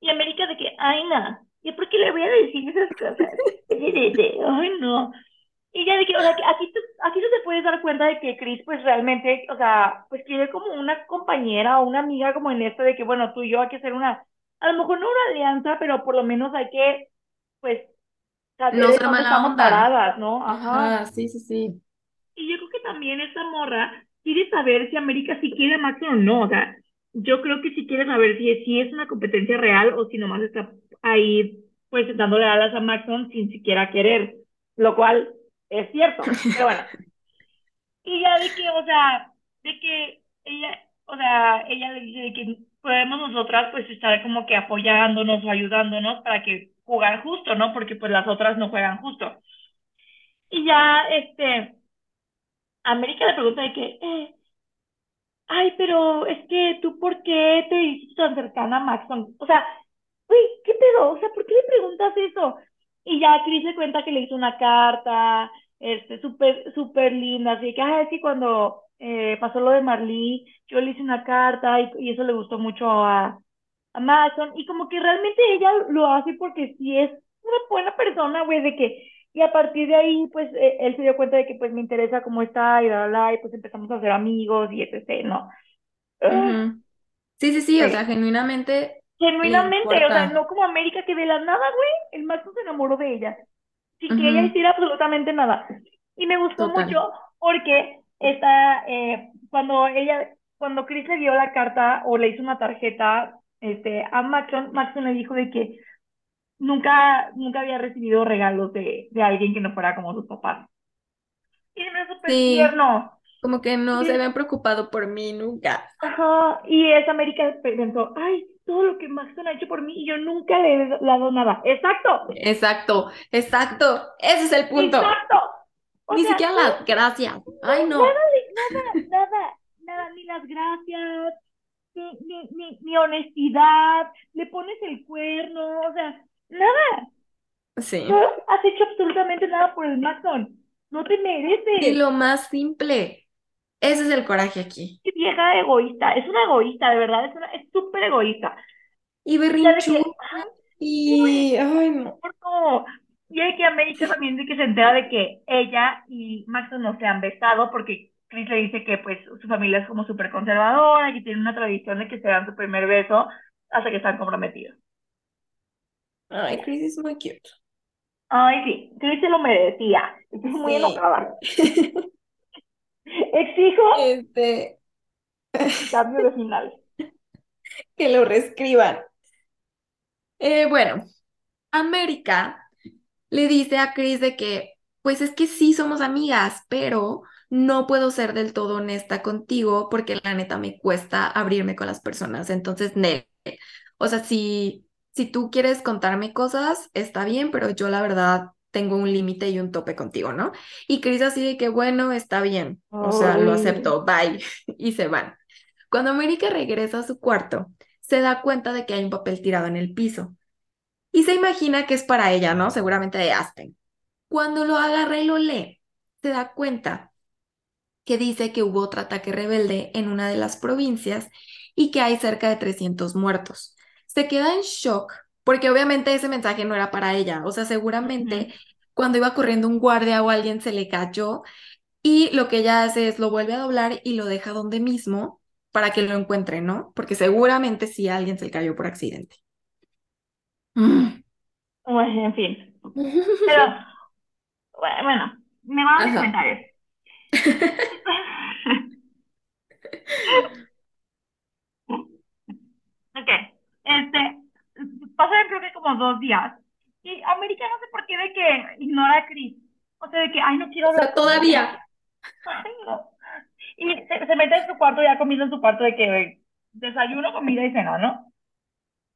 Y América de que, ay, no, ¿y por qué le voy a decir esas cosas? Ay, no. Y ya de que, o sea, que aquí, tú, aquí tú te puedes dar cuenta de que Chris pues realmente, o sea, pues quiere como una compañera o una amiga como en esto de que, bueno, tú y yo hay que hacer una, a lo mejor no una alianza, pero por lo menos hay que, pues, saber No dónde estamos onda. paradas, ¿no? Ajá. Ajá, sí, sí, sí. Y yo creo que también esta morra quiere saber si América sí quiere a Maxon o no. O sea, yo creo que sí quiere saber si, si es una competencia real o si nomás está ahí, pues, dándole alas a Maxon sin siquiera querer, lo cual es cierto. Pero bueno, y ya de que, o sea, de que ella, o sea, ella le dice de que podemos nosotras, pues, estar como que apoyándonos o ayudándonos para que jugar justo, ¿no? Porque, pues, las otras no juegan justo. Y ya, este América le pregunta de que, eh, ay, pero es que tú, ¿por qué te dices tan cercana a Maxon? O sea, uy, ¿qué pedo? O sea, ¿por qué le preguntas eso? Y ya Chris le cuenta que le hizo una carta, este, súper, súper linda, así que, ay, es que cuando eh, pasó lo de Marley, yo le hice una carta y, y eso le gustó mucho a, a Maxon, y como que realmente ella lo hace porque sí es una buena persona, güey, de que, y a partir de ahí, pues, eh, él se dio cuenta de que, pues, me interesa cómo está, y bla, bla, bla, y pues empezamos a ser amigos, y etc., ¿no? Ah. Sí, sí, sí, o sea, sí. genuinamente le Genuinamente, o sea, no como América que de la nada, güey, el Maxon se enamoró de ella, sin que ella hiciera absolutamente nada. Y me gustó Total. mucho porque esta, eh, cuando ella, cuando Chris le dio la carta o le hizo una tarjeta, este, a Maxon, Maxon le dijo de que nunca, nunca había recibido regalos de, de alguien que no fuera como sus papás. Y me súper Sí, tierno. como que no se habían preocupado por mí nunca. ajá, y esa América pensó, ay, todo lo que Maxon ha hecho por mí y yo nunca le he dado nada. Exacto, Exacto, exacto, ese es el punto. exacto. O Ni sea, siquiera las gracias. no, Ay, nada no. de, nada, nada, nada, ni las gracias, ni, ni, ni, ni honestidad, le pones el cuerno, o sea, nada, no Sí. has hecho absolutamente nada por el Maxon, no te Y mereces. lo más simple, ese es el coraje aquí. Qué vieja egoísta, es una egoísta, de verdad, es una, es súper egoísta. Y berrinchuda. Y, ay, no. por todo. Y hay que América también de que se entera de que ella y Maxon no se han besado porque Chris le dice que pues su familia es como súper conservadora y tiene una tradición de que se dan su primer beso hasta que están comprometidos. Ay. Chris es muy cute. Ay, sí, Chris se lo merecía. Estoy muy Sí. enojada. Exijo Este, cambio de final. que lo reescriban. Eh, bueno, América le dice a Chris de que, pues es que sí somos amigas, pero no puedo ser del todo honesta contigo porque la neta me cuesta abrirme con las personas. Entonces, Nel, o sea, si, si tú quieres contarme cosas, está bien, pero yo la verdad tengo un límite y un tope contigo, ¿no? Y Chris así de que, bueno, está bien, o sea, lo acepto, bye, y se van. Cuando América regresa a su cuarto, se da cuenta de que hay un papel tirado en el piso y se imagina que es para ella, ¿no? Seguramente de Aspen. Cuando lo agarra y lo lee, se da cuenta que dice que hubo otro ataque rebelde en una de las provincias y que hay cerca de 300 muertos. Se queda en shock porque obviamente ese mensaje no era para ella, o sea, seguramente cuando iba corriendo un guardia o alguien se le cayó y lo que ella hace es lo vuelve a doblar y lo deja donde mismo para que lo encuentre, ¿no? Porque seguramente sí alguien se le cayó por accidente. Mm. Bueno, en fin. Pero, bueno, me van a mis comentarios. Ok, este, pasaron creo que como dos días y América no sé por qué de que ignora a Chris, o sea, de que, ay, no quiero O hablar sea, con ella, todavía. ay, no. Y se, se mete en su cuarto ya comiendo en su cuarto de que desayuno, comida y cena, ¿no?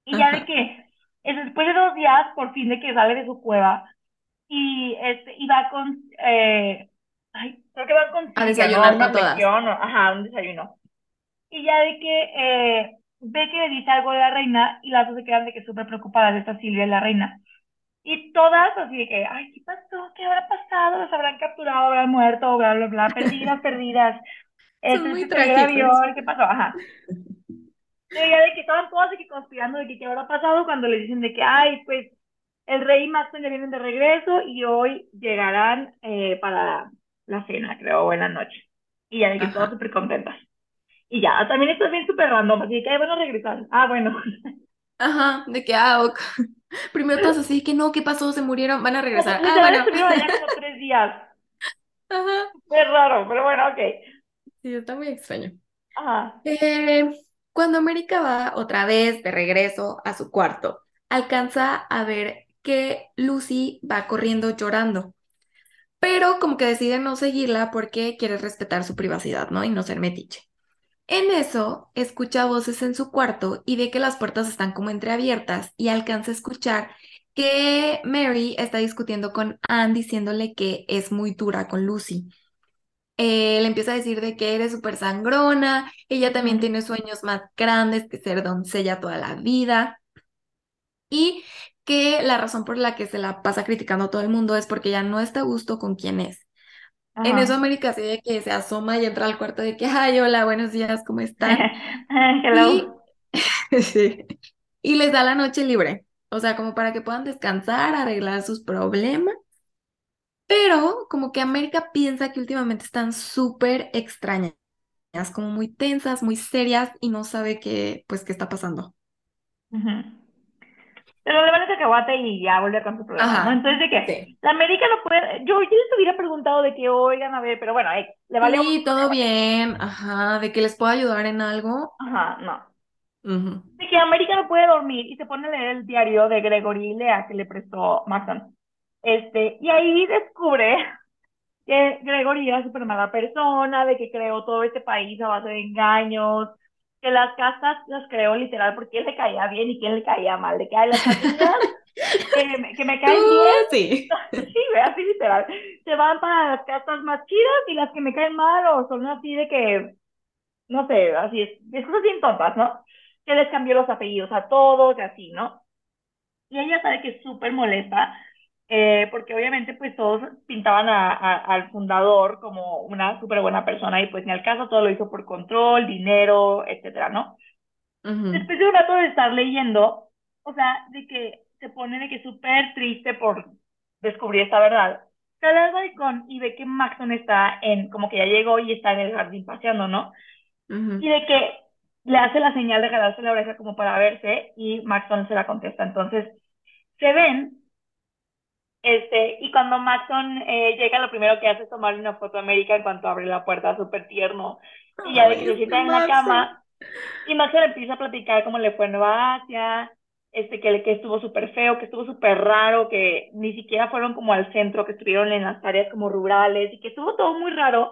Y ya de que es después de dos días, por fin de que sale de su cueva y, este, y va con, eh, ay, creo que va con A ¿no? Desayunar una con todas. o, ajá, un desayuno. Y ya de que eh, ve que le dice algo de la reina y las dos se quedan de que súper preocupadas de esta Silvia y la reina. Y todas así de que, ay, ¿qué pasó? ¿Qué habrá pasado? ¿Los habrán capturado? ¿Habrán muerto? Bla, bla, bla. Perdidas, perdidas. Este, muy el trágicos. avión. ¿Qué pasó? Ajá. Pero ya de que estaban todas de que conspirando de que qué habrá pasado cuando le dicen de que, ay, pues el rey y Maxon ya vienen de regreso y hoy llegarán eh, para la cena, creo, o en la noche. Y ya de que todas Ajá. súper contentas. Y ya, también esto es bien súper random, así que, ay, bueno, regresar. Ah, bueno. Ajá. De que, ah, ok. Primero todos así, que no, ¿qué pasó? Se murieron, van a regresar. Ah, bueno. estuvieron allá como tres días. Ajá. Es raro, pero bueno, ok. Sí, está muy extraño. Ajá. Eh, cuando América va otra vez de regreso a su cuarto, alcanza a ver que Lucy va corriendo llorando, pero como que decide no seguirla porque quiere respetar su privacidad, ¿no? Y no ser metiche. En eso, escucha voces en su cuarto y ve que las puertas están como entreabiertas y alcanza a escuchar que Mary está discutiendo con Anne diciéndole que es muy dura con Lucy. eh, le empieza a decir de que eres súper sangrona, ella también tiene sueños más grandes que ser doncella toda la vida y que la razón por la que se la pasa criticando a todo el mundo es porque ella no está a gusto con quién es. En eso América se ve que se asoma y entra al cuarto de que, ay, hola, buenos días, ¿cómo están? Hello. Y, sí. y les da la noche libre, o sea, como para que puedan descansar, arreglar sus problemas. Pero como que América piensa que últimamente están súper extrañas, como muy tensas, muy serias y no sabe qué, pues, qué está pasando. Pero le van a cacahuate y ya vuelve con su. Entonces, de que la América no puede. Yo, yo les hubiera preguntado de que, oigan, a ver, pero bueno, eh, le vale. Sí, todo bien, ajá, de que les pueda ayudar en algo. Ajá, no. De que América no puede dormir y se pone a leer el diario de Gregory Lea que le prestó Maxon. Este, y ahí descubre que Gregory era súper mala persona, de que creó todo este país a base de engaños, que las castas las creó literal porque él le caía bien y quién le caía mal, de que hay las castas que, me, que me caen bien, sí, sí, así literal, se van para las castas más chidas y las que me caen mal o son así de que, no sé, así es, es cosas bien tontas, ¿no? Que les cambió los apellidos a todos y así, ¿no? Y ella sabe que es súper molesta eh, porque obviamente pues todos pintaban a, al fundador como una súper buena persona y pues ni al caso todo lo hizo por control, dinero, etcétera, ¿no? Después de un rato de estar leyendo, o sea, de que se pone de que súper triste por descubrir esta verdad, sale al balcón y ve que Maxon está en, como que ya llegó y está en el jardín paseando, ¿no? Y de que le hace la señal de jalarse la oreja como para verse y Maxon se la contesta. Entonces, se ven este, y cuando Maxon eh, llega, lo primero que hace es tomarle una foto a América en cuanto abre la puerta, súper tierno. Y ya de que se sienta en la cama, y Maxon empieza a platicar cómo le fue en Nueva Asia, este, que, que estuvo súper feo, que estuvo súper raro, que ni siquiera fueron como al centro, que estuvieron en las áreas como rurales, y que estuvo todo muy raro,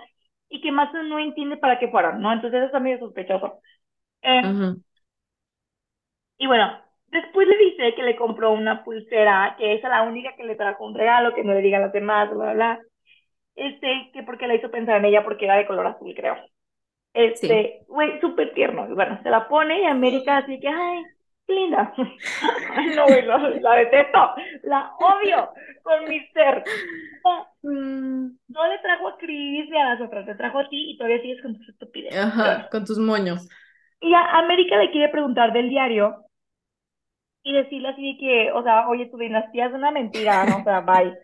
y que Maxon no entiende para qué fueron, ¿no? Entonces eso es medio sospechoso. Eh, y bueno, Después le dice que le compró una pulsera, que es la única que le trajo un regalo, que no le diga a los demás, bla, bla, bla. Este, que porque la hizo pensar en ella porque era de color azul, creo. Este, güey, súper tierno. Y bueno, se la pone y América así que, ay, linda. no, güey, la detesto, la odio con mi ser. Mm. No, le trajo a Chris y a las otras, le trajo a ti y todavía sigues con tus estupidez. Ajá, con tus moños. Y a América le quiere preguntar del diario y decirle así que, o sea, oye, tu dinastía es una mentira, ¿no? O sea, bye.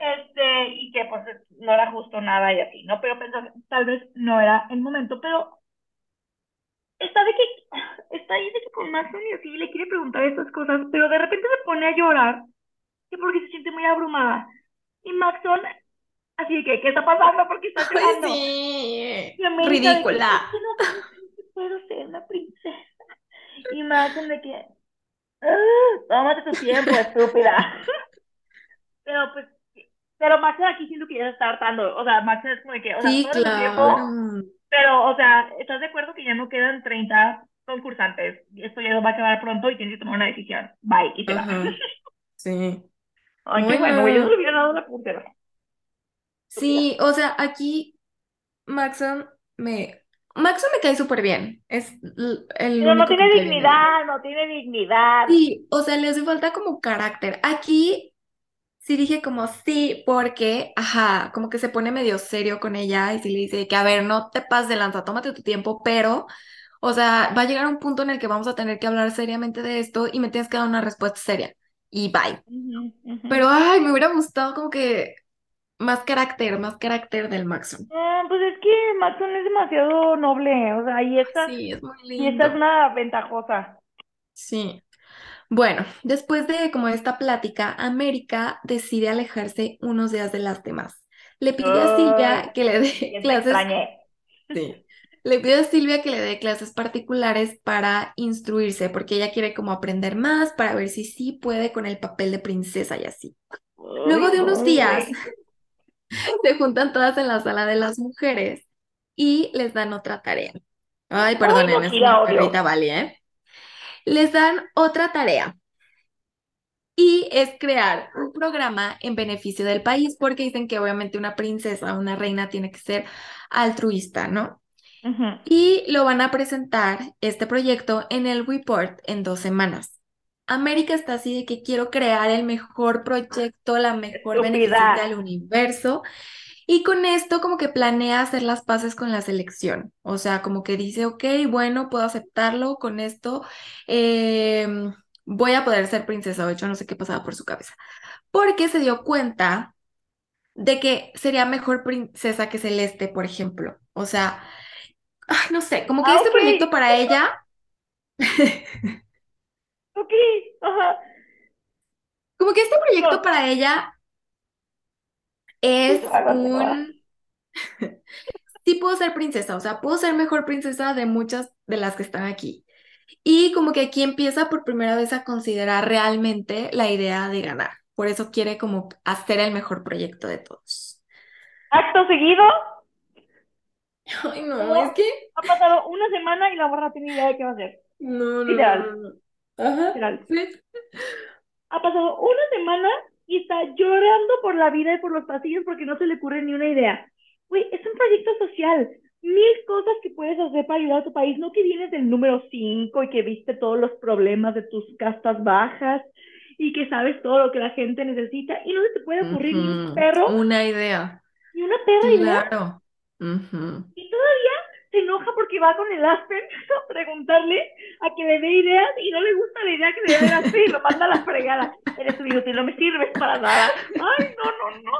Este, y que pues no era justo nada y así, ¿no? Pero pensar, tal vez no era el momento, pero está de que, está ahí de que con Maxon y así le quiere preguntar estas cosas, pero de repente se pone a llorar, que porque se siente muy abrumada. Y Maxon, así que, ¿qué está pasando? porque está llorando? Sí, ridícula. no puedo ser una princesa. Y Maxon de que, tómate tu tiempo, estúpida. pero pues, pero Max aquí siento que ya se está hartando. O sea, Max es como que, o sea, sí, todo claro. tiempo, pero, o sea, ¿estás de acuerdo que ya no quedan 30 concursantes? Esto ya va a acabar pronto y tienes que tomar una decisión. Bye, y te va. Sí. Ay, qué bueno, yo no le hubiera dado la puntera. Sí, o sea, aquí Maxon me Maxo me cae súper bien. Es el Pero no tiene dignidad, no tiene dignidad. Sí, o sea, le hace falta como carácter. Aquí sí dije como sí, porque, ajá, como que se pone medio serio con ella y sí le dice que, a ver, no te pases de lanza, tómate tu tiempo, pero, o sea, va a llegar un punto en el que vamos a tener que hablar seriamente de esto y me tienes que dar una respuesta seria. Y bye. Pero, ay, me hubiera gustado como que más carácter, más carácter del Maxon. Ah, pues es que Maxon es demasiado noble, o sea, y esta, sí, es muy lindo. y esta es una ventajosa. Sí. Bueno, después de como esta plática, América decide alejarse unos días de las demás. Le pidió a Silvia que le dé clases. Sí. Le pidió a Silvia que le dé clases particulares para instruirse, porque ella quiere como aprender más para ver si sí puede con el papel de princesa y así. Luego de unos días, se juntan todas en la sala de las mujeres y les dan otra tarea. Ay, perdónenme, es una perrita Vali, ¿eh? Les dan otra tarea. Y es crear un programa en beneficio del país, porque dicen que obviamente una princesa, una reina tiene que ser altruista, ¿no? Y lo van a presentar, este proyecto, en el report en dos semanas. América está así de que quiero crear el mejor proyecto, la mejor beneficencia del universo. Y con esto como que planea hacer las paces con la selección. O sea, como que dice, ok, bueno, puedo aceptarlo con esto. Em, voy a poder ser princesa. De hecho, no sé qué pasaba por su cabeza. Porque se dio cuenta de que sería mejor princesa que Celeste, por ejemplo. O sea, no sé, como que Ah, este proyecto para ella, Ok, ajá. como que este proyecto No, para ella es un, sí puedo ser princesa, o sea, puedo ser mejor princesa de muchas de las que están aquí. Y como que aquí empieza por primera vez a considerar realmente la idea de ganar. Por eso quiere como hacer el mejor proyecto de todos. Acto seguido, Ay, no, es que... ha pasado una semana y la morra no tiene idea de qué va a hacer. No, no, Literal, no, no. Ajá, literal. sí. Ha pasado una semana y está llorando por la vida y por los pasillos porque no se le ocurre ni una idea. Güey, es un proyecto social. Mil cosas que puedes hacer para ayudar a tu país. No que vienes del número 5 y que viste todos los problemas de tus castas bajas y que sabes todo lo que la gente necesita y no se te puede ocurrir ni un perro, Una idea. ni una perra idea. Claro. Ujú. Y todavía se enoja porque va con el Aspen a preguntarle a que le dé ideas y no le gusta la idea que le da el Aspen y lo manda a la fregada. Eres un inútil, no me sirves para nada. Ay, no, no, no.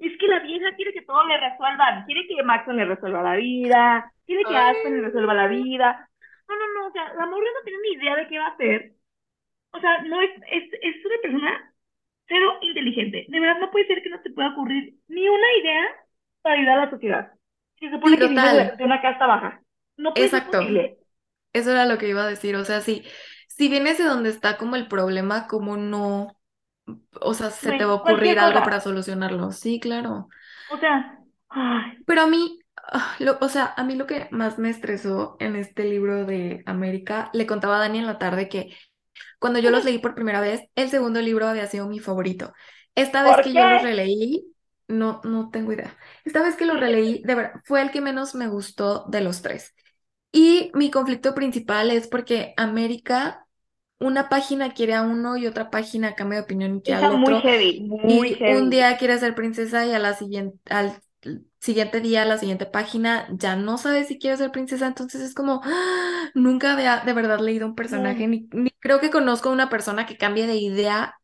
Es que la vieja quiere que todo le resuelvan. Quiere que Maxon le resuelva la vida. Quiere que Ay. Aspen le resuelva la vida. No, no, no. O sea, la morra no tiene ni idea de qué va a hacer. O sea, no es, es, es una persona cero inteligente. De verdad, no puede ser que no te pueda ocurrir ni una idea para ayudar a la sociedad. Se supone Sí, que de, una casta baja. No puede Exacto. Eso era lo que iba a decir. O sea, si, si vienes de donde está como el problema, ¿cómo no? O sea, se te va a ocurrir algo para solucionarlo. Sí, claro. O sea, ay, Pero a mí, ah, lo- o sea, a mí lo que más me estresó en este libro de América, le contaba a Dani en la tarde que cuando yo los leí por primera vez, el segundo libro había sido mi favorito. Esta vez ¿por que yo los releí, no, no tengo idea. Esta vez que los releí, de verdad, fue el que menos me gustó de los tres. Y mi conflicto principal es porque América, una página quiere a uno y otra página cambia de opinión y quiere Está al muy otro. heavy, muy Y un día quiere ser princesa y a la siguiente, al siguiente día, a la siguiente página, ya no sabe si quiere ser princesa. Entonces es como, ¡ah! nunca había de verdad leído un personaje, No, ni, ni creo que conozco a una persona que cambie de idea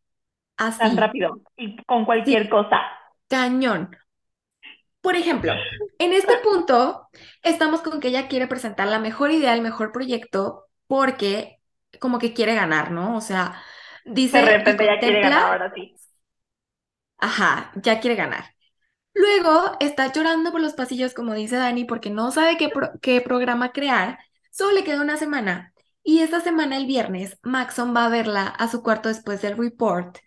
tan así. rápido y con cualquier Sí, cosa. Cañón. Por ejemplo, en este punto estamos con que ella quiere presentar la mejor idea, el mejor proyecto, porque como que quiere ganar, ¿no? O sea, De dice y repente ya quiere ganar, ahora sí. ajá, ya quiere ganar. Luego está llorando por los pasillos, como dice Dani, porque no sabe qué, pro- qué programa crear. Solo le queda una semana. Y esta semana, el viernes, Maxon va a verla a su cuarto después del report.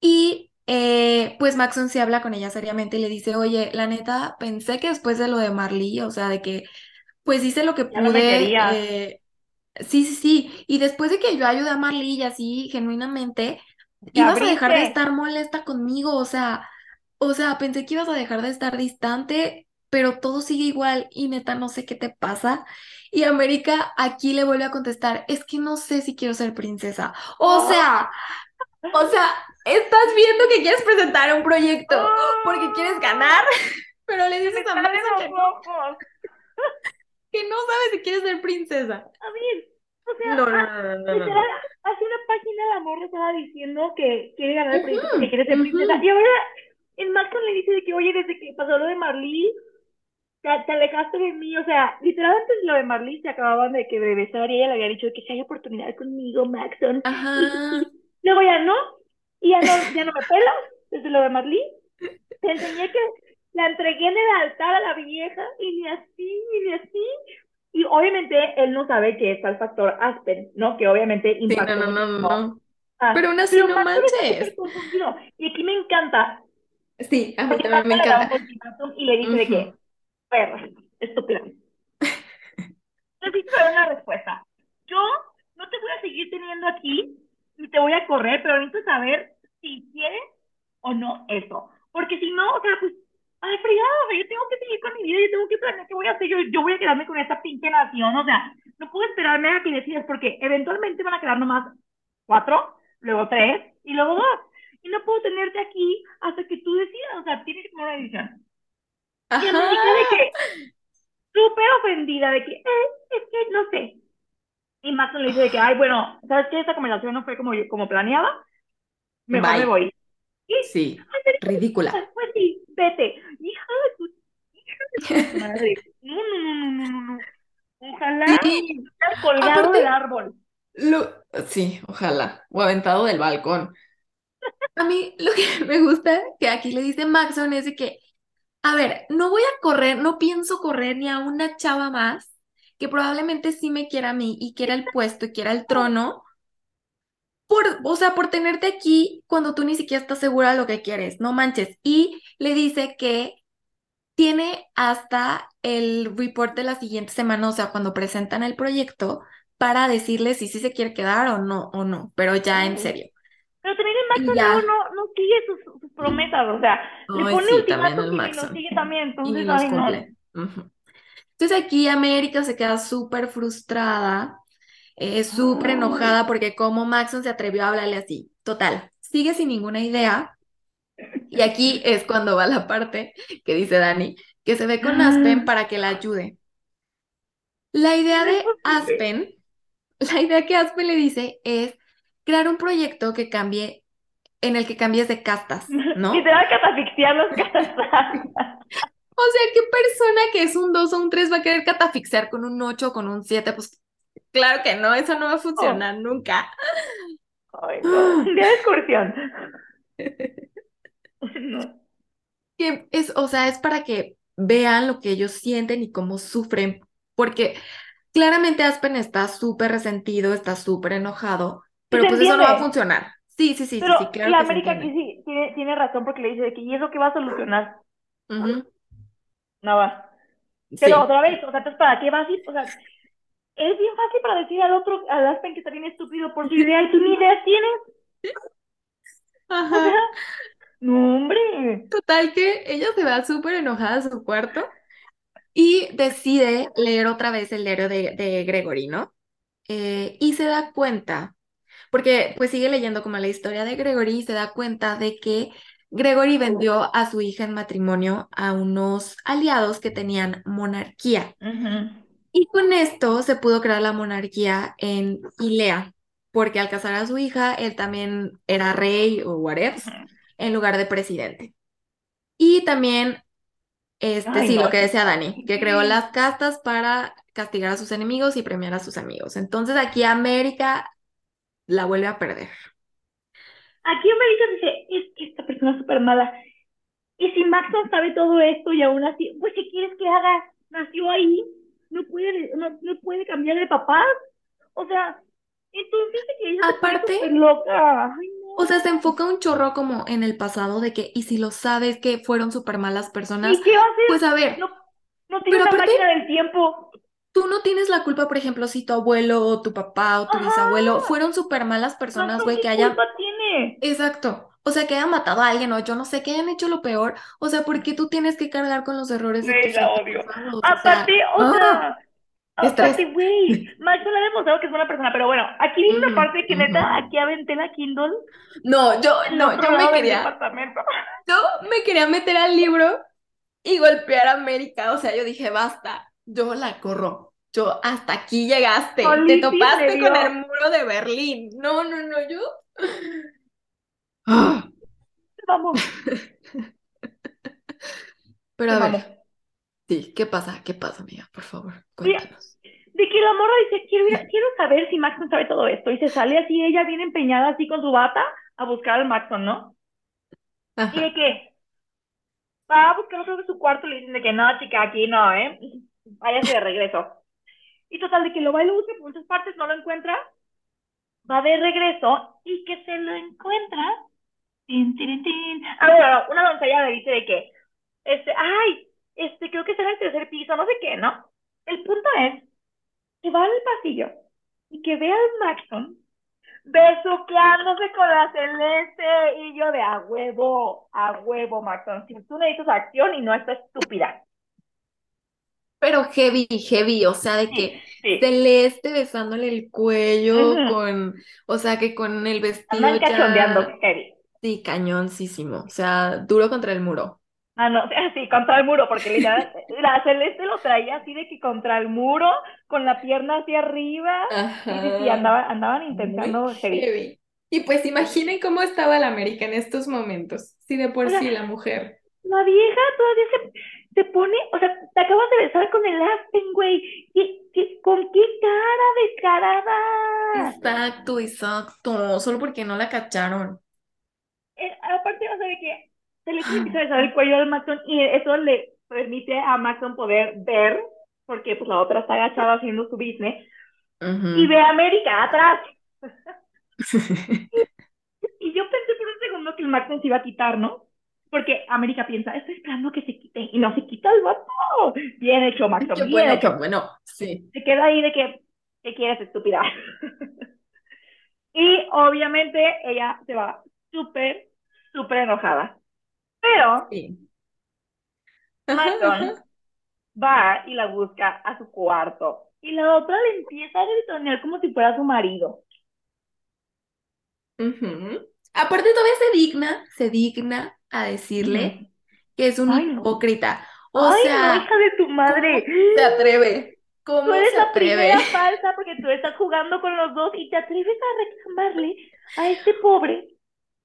Y eh, pues Maxon se habla con ella seriamente y le dice, oye, la neta, pensé que después de lo de Marley, o sea, de que pues hice lo que Ya pude, eh, sí, sí, sí. Y después de que yo ayudé a Marley y así, genuinamente, Te ibas a dejar de estar molesta conmigo, o sea, o sea, pensé que ibas a dejar de estar distante, pero todo sigue igual y neta no sé qué te pasa. Y América aquí le vuelve a contestar, es que no sé si quiero ser princesa. O Oh, sea, o sea, estás viendo que quieres presentar un proyecto porque quieres oh, ganar, pero le dices a los que no, que no sabes si quieres ser princesa. A ver, o sea, No, no, ah, no, no, literal, hace una página la morra estaba diciendo que quiere ganar el proyecto porque Ujú, quiere ser princesa. Y ahora el Maxon le dice de que, oye, desde que pasó lo de Marley, te, te alejaste de mí. O sea, literal antes de lo de Marley se acababan de que besar y ella le había dicho que si hay oportunidad conmigo, Maxon. Y, Ajá. y luego ya no, y ya no, ya no me pelas desde lo de Marley. Te enseñé que la entregué en el altar a la vieja y ni así, ni así. Y obviamente él no sabe que está el factor Aspen, ¿no? Que obviamente Sí, no, no, no, no. Ah, Pero aún así pero no manches. Y aquí me encanta, Sí, a mí porque también me encanta. y le dice de que, perra, estúpida. Necesito una respuesta. Yo no te voy a seguir teniendo aquí, ni te voy a correr, pero necesito saber si quieres o no eso. Porque si no, o sea, pues, ay, fregado, yo tengo que seguir con mi vida, yo tengo que planear qué voy a hacer, yo, yo voy a quedarme con esta pinche nación, o sea, no puedo esperarme a que decidas, porque eventualmente van a quedar nomás cuatro, luego tres, y luego dos. Y no puedo tenerte aquí hasta que tú decidas, o sea, tienes que tomar una decisión. Y me de que, súper ofendida, de que, eh, es que no sé. Y Maxon le dice de que, ay, bueno, ¿sabes qué? Esta conversación no fue como, yo, como planeaba, mejor me voy. Y, sí, ridícula. Pues sí, vete. Hija de tu, hija de tu madre. No, no, no, no, no, no. Ojalá sí. colgado del árbol. Lo, sí, ojalá. O aventado del balcón. A mí lo que me gusta que aquí le dice Maxon es de que, a ver, no voy a correr, no pienso correr ni a una chava más que probablemente sí me quiera a mí y quiera el puesto y quiera el trono, por, o sea, por tenerte aquí cuando tú ni siquiera estás segura de lo que quieres, no manches. Y le dice que tiene hasta el report de la siguiente semana, o sea, cuando presentan el proyecto, para decirle si sí se quiere quedar o no, o no, pero ya en serio. Pero también el Max no, no, sigue sus, promesas, o sea, le pone sí, ultimátum y lo sigue también, entonces, y ay, cumple. Entonces aquí América se queda súper frustrada, eh, súper enojada porque como Maxon se atrevió a hablarle así. Total, sigue sin ninguna idea. Y aquí es cuando va la parte que dice Dani, que se ve con Aspen para que la ayude. La idea de Aspen la idea que Aspen le dice es crear un proyecto que cambie, en el que cambies de castas, ¿no? Y te va a catafixiar los castas. O sea, ¿qué persona que es un 2 o un 3 va a querer catafixiar con un 8 o con un 7? Pues claro que no, eso no va a funcionar oh. nunca. Ay, no. Día de excursión. no. Que es, o sea, es para que vean lo que ellos sienten y cómo sufren, porque Claramente Aspen está súper resentido, está súper enojado, pero pues eso no va a funcionar. Sí, sí, sí, pero sí, claro. La América aquí sí tiene, tiene, razón porque le dice que ¿y eso qué va a solucionar? No va. Pero otra vez, o sea, ¿para qué va así? O sea, es bien fácil para decir al otro, al Aspen que está bien estúpido por su idea y tú ni ideas tienes. Ajá. no, hombre. Total que ella se va súper enojada a su cuarto y decide leer otra vez el diario de, Gregory, ¿no? Eh, y se da cuenta, porque pues sigue leyendo como la historia de Gregory y se da cuenta de que Gregory vendió a su hija en matrimonio a unos aliados que tenían monarquía. Y con esto se pudo crear la monarquía en Ilea, porque al casar a su hija, él también era rey o whatever, en lugar de presidente. Y también este, sí, lo que decía Dani, que creó las castas para castigar a sus enemigos y premiar a sus amigos. Entonces aquí América la vuelve a perder. Aquí América dice, es que esta persona es súper mala. Y si Maxon sabe todo esto y aún así, pues ¿qué quieres que haga? Nació ahí, no puede, no, puede cambiar de papá. O sea, entonces ella Aparte, loca. O sea, se enfoca un chorro como en el pasado de que, y si lo sabes que fueron súper malas personas, ¿Y qué haces? pues a ver. No, no tienes la máquina del tiempo. Tú no tienes la culpa, por ejemplo, si tu abuelo o tu papá o tu bisabuelo fueron súper malas personas, güey, que hayan... culpa tiene? Exacto. O sea, que hayan matado a alguien o yo no sé, que hayan hecho lo peor. O sea, ¿por qué tú tienes que cargar con los errores de tus la odio. Aparte, o sea, ¡ah! Aparte, güey, Max no le ha demostrado que es buena persona, pero bueno, aquí viene una parte que neta, aquí aventé la Kindle. No, yo, no, yo me quería, yo me quería meter al libro y golpear a América, o sea, yo dije, basta, yo la corro, yo hasta aquí llegaste, te topaste con el muro de Berlín, no, no, no, yo... Vamos. Pero a ver, Sí, ¿qué pasa? ¿Qué pasa, amiga? Por favor, cuéntanos. de que la morra dice, quiero, quiero saber si Maxon sabe todo esto. Y se sale así, ella viene empeñada así con su bata a buscar al Maxon, ¿no? Y de que va a buscar otro de su cuarto y le dicen de que no, chica, aquí no, ¿eh? Váyase de regreso. Y total, de que lo va y lo busca por muchas partes, no lo encuentra, va de regreso y que se lo encuentra. Tin, tin, tin. Ah, una doncella le dice de que, este, ay, este, creo que está en el tercer piso, no sé qué, ¿no? El punto es que va al pasillo y que ve al Maxon besuqueándose con la celeste y yo de a huevo, a huevo, Maxon. Si tú necesitas acción y no esta estúpida. Pero heavy, heavy, o sea, de que Sí, Celeste besándole el cuello con, o sea, que con el vestido andan ya, heavy. sí, cañoncísimo, o sea, duro contra el muro. Ah, no, sí, contra el muro, porque literal, la celeste lo traía así de que contra el muro, con la pierna hacia arriba. Sí, sí, Ajá, andaban, intentando heavy. heavy. Y pues imaginen cómo estaba la América en estos momentos, sí, de por O sea, sí la mujer. La vieja todavía se, se pone, o sea, te acabas de besar con el Aspen, güey. ¿Qué- qué- ¿Con qué cara descarada? Exacto, exacto, solo porque no la cacharon. Eh, aparte, o sea, de que se le a besar el cuello al Maxon y eso le permite a Maxon poder ver, porque pues la otra está agachada haciendo su business, y ve a América atrás. Y yo pensé por un segundo que el Maxon se iba a quitar, ¿no? Porque América piensa, estoy esperando que se quite, y no se quita el vato. Bien hecho, Qué bien bueno, hecho. bueno, sí. se queda ahí de que, ¿qué quieres, estúpida? y obviamente ella se va súper, súper enojada. Pero Sí. Va y la busca a su cuarto. Y la otra le empieza a gritonear como si fuera su marido. Ujú. Aparte todavía se digna, se digna a decirle Ujú. que es un Ay, no. hipócrita. O Ay, no, sea, hija de tu madre. se atreve? Tú ¿Cómo eres se la atreve? primera falsa porque tú estás jugando con los dos y te atreves a reclamarle a este pobre.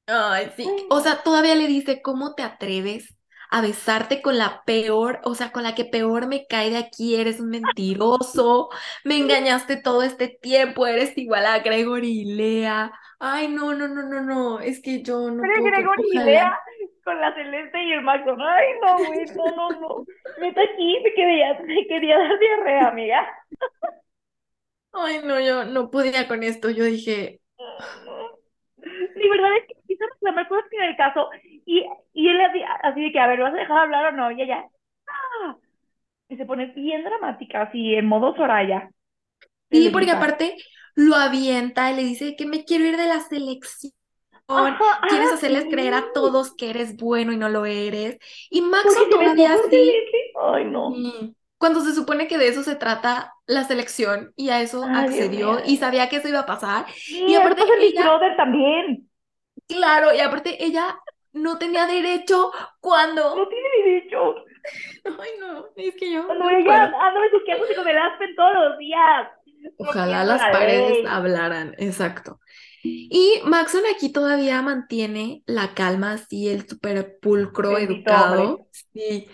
Ay, sí. Ay, O sea, todavía le dice, ¿cómo te atreves a besarte con la peor, o sea, con la que peor me cae de aquí? Eres un mentiroso, me engañaste todo este tiempo, eres igual a Gregory y Lea. Ay, no, no, no, no, no, es que yo no Pero puedo. Gregory y. Lea con la Celeste y el Maxon. Ay, no, güey, no, no, no. Neta aquí me quería, me quería dar diarrea, amiga. Ay, no, yo no podía con esto. Yo dije, Y verdad es que a reclamar cosas que en el caso. Y, y él así, así de que, a ver, ¿vas a dejar hablar o no? Y ella, ah. Y se pone bien dramática, así, en modo Soraya. sí, porque aparte lo avienta y le dice que me quiero ir de la selección. Ajá, Quieres ah, hacerles creer a todos que eres bueno y no lo eres. Y Maxon todavía por sí. Celeste. Ay, no. Cuando se supone que de eso se trata la selección y a eso Ay, accedió y sabía que eso iba a pasar. Sí, Y aparte ella, también. claro, y aparte ella no tenía derecho No cuando... tiene derecho. Ay, no, es que yo Cuando no ella anda besuqueándose con el Aspen todos los días. Ojalá las la paredes hablaran, exacto. Y Maxon aquí todavía mantiene la calma, así el súper pulcro, Bendito educado. hombre. Sí.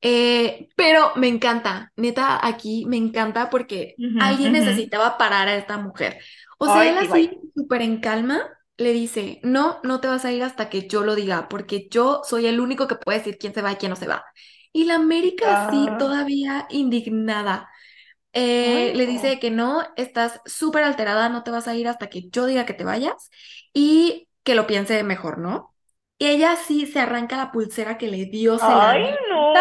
Eh, pero me encanta, neta, aquí me encanta porque alguien necesitaba parar a esta mujer. O sea, Ay, él sí, así, súper en calma, le dice, no, no te vas a ir hasta que yo lo diga, porque yo soy el único que puede decir quién se va y quién no se va. Y la América así, Ah, todavía indignada. Eh, le dice que no, estás súper alterada, no te vas a ir hasta que yo diga que te vayas y que lo piense mejor, ¿no? Y ella sí se arranca la pulsera que le dio, Ay, no,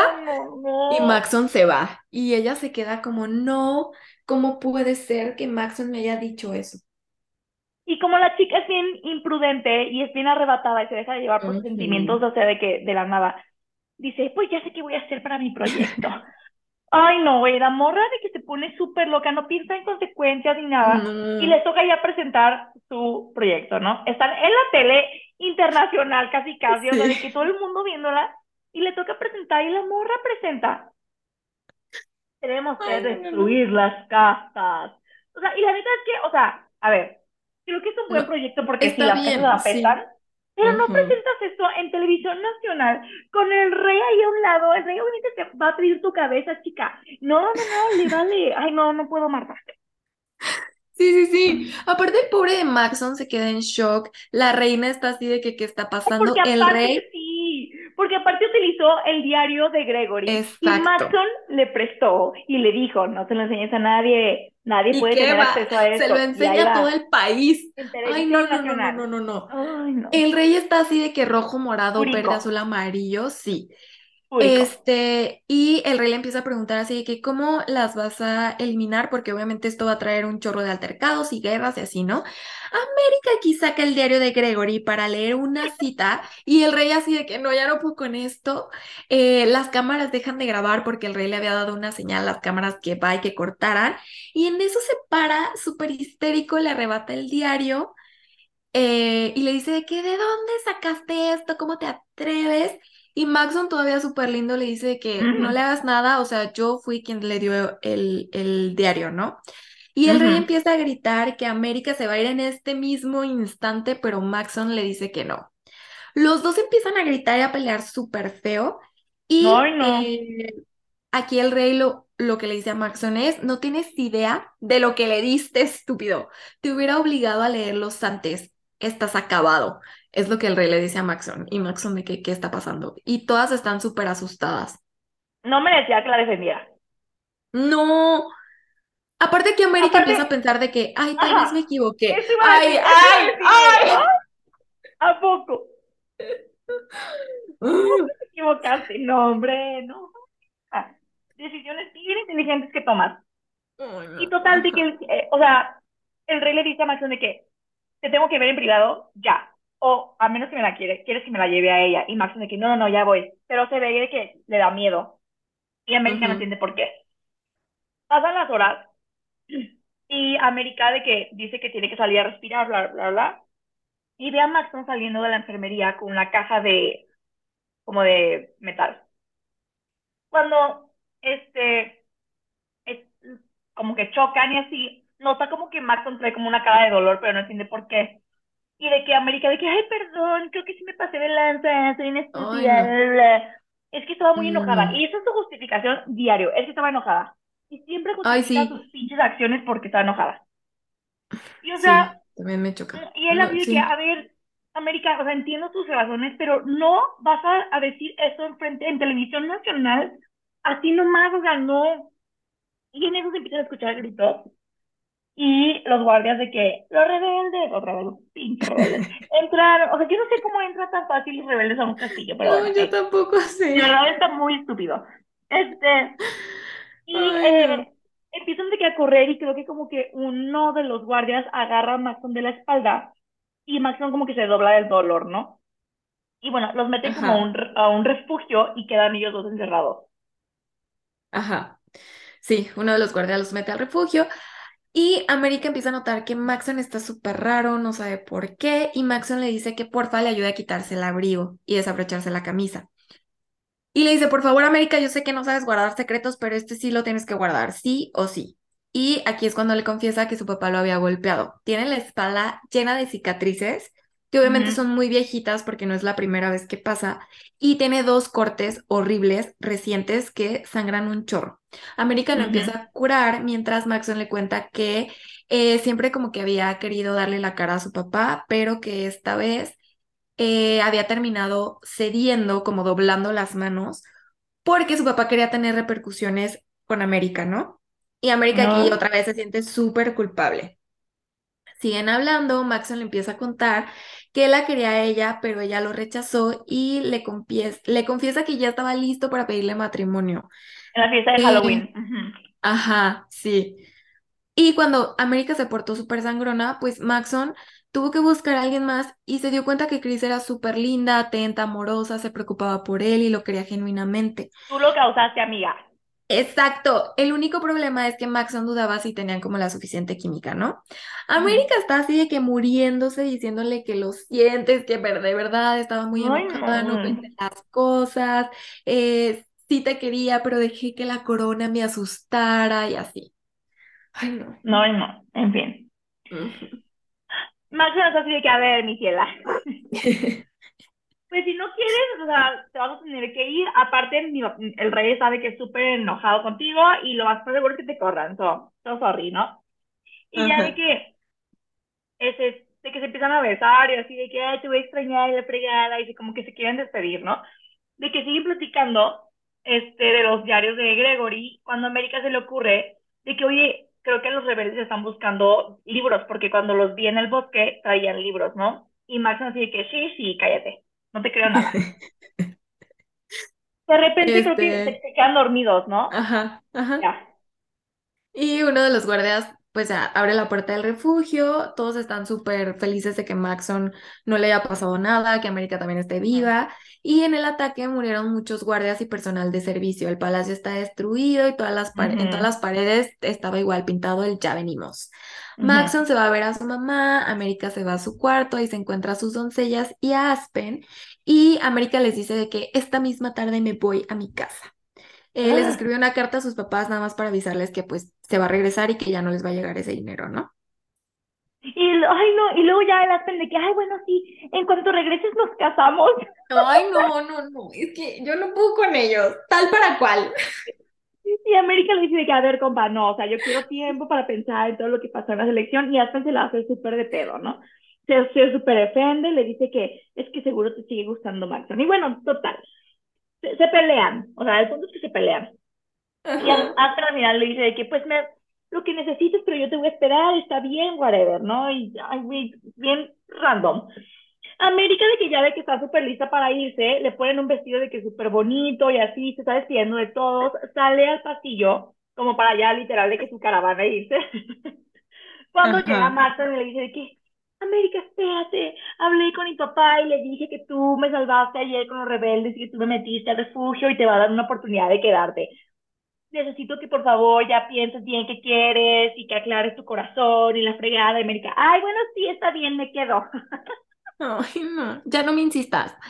no, y. Maxon se va. Y ella se queda como, no, ¿cómo puede ser que Maxon me haya dicho eso? Y como la chica es bien imprudente y es bien arrebatada y se deja de llevar por sus sentimientos, o sea, de que de la nada, dice, pues ya sé qué voy a hacer para mi proyecto. Ay, no, güey, la morra de que se pone súper loca, no piensa en consecuencias ni nada. Y les toca ya presentar su proyecto, ¿no? Están en la tele internacional, casi casi, o sea, de que Sí. todo el mundo viéndola, y le toca presentar, y la morra presenta. Tenemos que Ay, no, no, no. destruir las castas. O sea, y la neta es que, o sea, a ver, creo que es un buen proyecto porque sí, está las casas bien, sí. petan, pero no presentas esto en televisión nacional con el rey ahí a un lado. El rey obviamente te va a pedir tu cabeza, chica. No, no, no, le vale. Ay, no, no puedo, Marta. Sí, sí, sí. Aparte, el pobre de Maxon se queda en shock. La reina está así de que qué está pasando. Porque El rey, sí, porque aparte utilizó el diario de Gregory y. Maxon le prestó y le dijo, no se lo enseñes a nadie, nadie ¿Y puede tener va? acceso a Se lo enseña a todo el país. Ay, no, no, no, no, no, no, no. Ay, no. El rey está así de que rojo, morado, verde, azul, amarillo, sí. Este, y el rey le empieza a preguntar así de que cómo las vas a eliminar, porque obviamente esto va a traer un chorro de altercados y guerras y así, ¿no? América aquí saca el diario de Gregory para leer una cita y el rey así de que no, ya no puedo con esto. Eh, las cámaras dejan de grabar porque el rey le había dado una señal a las cámaras que va y que cortaran. Y en eso se para, súper histérico, le arrebata el diario eh, y le dice de que, ¿de dónde sacaste esto? ¿Cómo te atreves? Y Maxon todavía súper lindo le dice que no le hagas nada, o sea, yo fui quien le dio el, el diario, ¿no? Y el rey empieza a gritar que América se va a ir en este mismo instante, pero Maxon le dice que no. Los dos empiezan a gritar y a pelear súper feo. Y eh, aquí el rey lo, lo que le dice a Maxon es, no tienes idea de lo que le diste, estúpido. Te hubiera obligado a leerlos antes. Estás acabado. Es lo que el rey le dice a Maxon. Y Maxon de que, qué está pasando. Y todas están súper asustadas. No me decía que la defendiera. No. Aparte que América empieza a pensar de que, ay, tal vez me equivoqué. Ay, ay, ay. ¿A poco? ¿Cómo te equivocaste? No, hombre, no. Ah, decisiones bien inteligentes que tomas. y total, de que, eh, o sea, el rey le dice a Maxon de que te tengo que ver en privado ya o a menos que me la quiere, quieres que me la lleve a ella. Y Max de que no, no, no, ya voy. Pero se ve que le da miedo. Y América no entiende por qué. Pasan las horas y América de que dice que tiene que salir a respirar, bla, bla, bla. Y ve a Maxon saliendo de la enfermería con una caja de, como de metal. Cuando, este, es, como que chocan y así, nota como que Maxon trae como una cara de dolor, pero no entiende por qué y de que América, de que, ay, perdón, creo que sí me pasé de lanza, soy una Es que estaba muy enojada. Y esa es su justificación diario, es que estaba enojada. Y siempre justifica sus pinches acciones porque estaba enojada. Y o sea... también me choca. Y él no, que, a ver, América, o sea, entiendo tus razones, pero no vas a, a decir eso en frente, en televisión nacional, así nomás, o sea, no. Y en eso se empiezan a escuchar gritos y los guardias de que los rebeldes, otra vez los pinches rebeldes, entraron, o sea, yo no sé cómo entra tan fácil los rebeldes a un castillo, pero no, yo tampoco sé. La verdad está muy estúpido. Este, y eh, empiezan de que a correr y creo que como que uno de los guardias agarra a Maxon de la espalda y Maxon como que se dobla del dolor, ¿no? Y bueno, los meten como a un, a un refugio y quedan ellos dos encerrados. Ajá. Sí, uno de los guardias los mete al refugio. Y América empieza a notar que Maxon está súper raro, no sabe por qué, y Maxon le dice que porfa le ayude a quitarse el abrigo y desabrocharse la camisa. Y le dice, por favor, América, yo sé que no sabes guardar secretos, pero este sí lo tienes que guardar, sí o sí. Y aquí es cuando le confiesa que su papá lo había golpeado. Tiene la espalda llena de cicatrices que obviamente son muy viejitas porque no es la primera vez que pasa, y tiene dos cortes horribles recientes que sangran un chorro. América lo empieza a curar mientras Maxon le cuenta que eh, siempre como que había querido darle la cara a su papá, pero que esta vez eh, había terminado cediendo, como doblando las manos, porque su papá quería tener repercusiones con América, ¿no? Y América aquí otra vez se siente súper culpable. Siguen hablando, Maxon le empieza a contar que la quería a ella, pero ella lo rechazó y le, le confiesa que ya estaba listo para pedirle matrimonio. En la fiesta de Halloween. Ajá, sí. Y cuando América se portó súper sangrona, pues Maxon tuvo que buscar a alguien más y se dio cuenta que Chris era súper linda, atenta, amorosa, se preocupaba por él y lo quería genuinamente. Tú lo causaste, amiga. Exacto. El único problema es que Maxon dudaba si tenían como la suficiente química, ¿no? América está así de que muriéndose, diciéndole que lo sientes, que de verdad estaba muy enojada, no pensé las cosas, eh, sí te quería, pero dejé que la corona me asustara y así. Ay, no. No, no, en fin. Maxon está así de que, a ver, mi ciela. Pues si no quieres, o sea, te vas a tener que ir. Aparte, el rey sabe que es súper enojado contigo y lo más seguro es que te corran. So, so sorry, ¿no? Y ya de que, ese, de que se empiezan a besar y así de que, ay, te voy a extrañar y la fregada y como que se quieren despedir, ¿no? De que siguen platicando este, de los diarios de Gregory, cuando a América se le ocurre de que, oye, creo que los rebeldes están buscando libros, porque cuando los vi en el bosque traían libros, ¿no? Y Max así de que, sí, sí, cállate no te creo nada. De repente creo que Este, se, quedan dormidos, ¿no? ajá, ajá. Ya. Y uno de los guardias, pues abre la puerta del refugio, todos están súper felices de que Maxon no le haya pasado nada, que América también esté viva, y en el ataque murieron muchos guardias y personal de servicio. El palacio está destruido y todas las en todas las paredes estaba igual pintado el ya venimos. Maxon se va a ver a su mamá, América se va a su cuarto y se encuentra a sus doncellas y a Aspen, y América les dice de que esta misma tarde me voy a mi casa. Eh, les Ah, escribió una carta a sus papás nada más para avisarles que pues se va a regresar y que ya no les va a llegar ese dinero, ¿no? Y, ay, no, y luego ya el Aspen de que, ay, bueno, sí, en cuanto regreses nos casamos. Ay, no, no, no, es que yo no puedo con ellos, tal para cual. Y América le dice de que, a ver, compa, no, o sea, yo quiero tiempo para pensar en todo lo que pasó en la selección y Aspen se la hace súper de pedo, ¿no? Se, se súper defende, le dice que es que seguro te sigue gustando Maxon. Y bueno, total, se, se pelean, o sea, el punto es que se pelean. Y. Aspen al final le dice de que, pues, me, lo que necesites, pero yo te voy a esperar, está bien, whatever, ¿no? Y, ay, bien random. América de que ya ve que está súper lista para irse, le ponen un vestido de que es súper bonito y así, se está despidiendo de todos, sale al pasillo, como para allá literal de que su caravana irse. Cuando llega Ajá. Maxon le dice de que, América, espérate, hablé con mi papá y le dije que tú me salvaste ayer con los rebeldes y que tú me metiste al refugio y te va a dar una oportunidad de quedarte. Necesito que por favor ya pienses bien qué quieres y que aclares tu corazón y la fregada de América. Ay, bueno, sí, está bien, me quedo. Ay, no, ya no me insistas.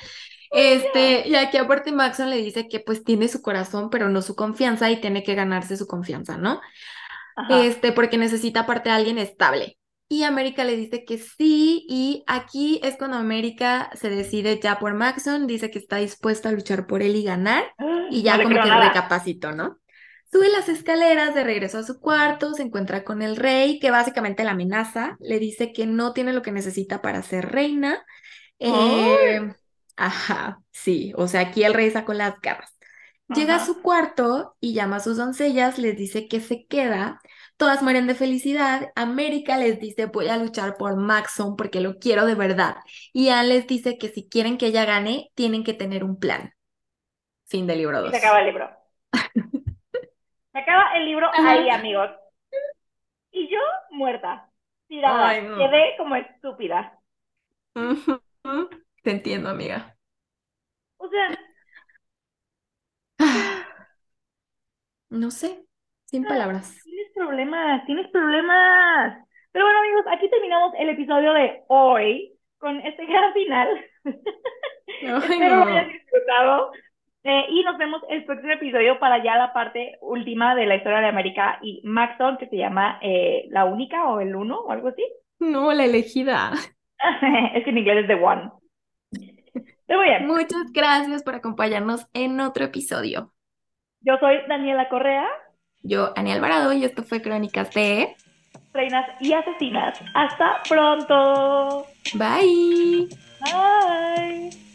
Este, y aquí aparte Maxon le dice que pues tiene su corazón, pero no su confianza y tiene que ganarse su confianza, ¿no? Ajá. Este, porque necesita aparte a alguien estable. Y América le dice que sí, y aquí es cuando América se decide ya por Maxon, dice que está dispuesta a luchar por él y ganar, y ya como que nada. recapacitó, ¿no? Sube las escaleras de regreso a su cuarto, se encuentra con el rey, que básicamente la amenaza, le dice que no tiene lo que necesita para ser reina. Eh, ajá, sí, o sea, aquí el rey sacó las garras. Llega a su cuarto y llama a sus doncellas, les dice que se queda. Todas mueren de felicidad. América les dice, voy a luchar por Maxon porque lo quiero de verdad. Y Anne les dice que si quieren que ella gane, tienen que tener un plan. Fin del libro Y se 2. acaba el libro. Se acaba el libro ahí, amigos. Y yo muerta, tirada, Ay, no. quedé como estúpida. Te entiendo, amiga. O sea, No sé, sin ah, palabras. tienes problemas, tienes problemas. Pero bueno, amigos, aquí terminamos el episodio de hoy con este gran final. Ay, Espero lo hayan no. disfrutado. Eh, y nos vemos el próximo episodio para ya la parte última de la historia de América y Maxon, que se llama eh, La Única o El Uno o algo así. No, la elegida. es que en inglés es The One. Pero muy bien, Muchas gracias por acompañarnos en otro episodio. yo soy Daniela Correa, Yo, Ani Alvarado, y esto fue Crónicas de... Reinas y Asesinas. Hasta pronto. Bye. Bye.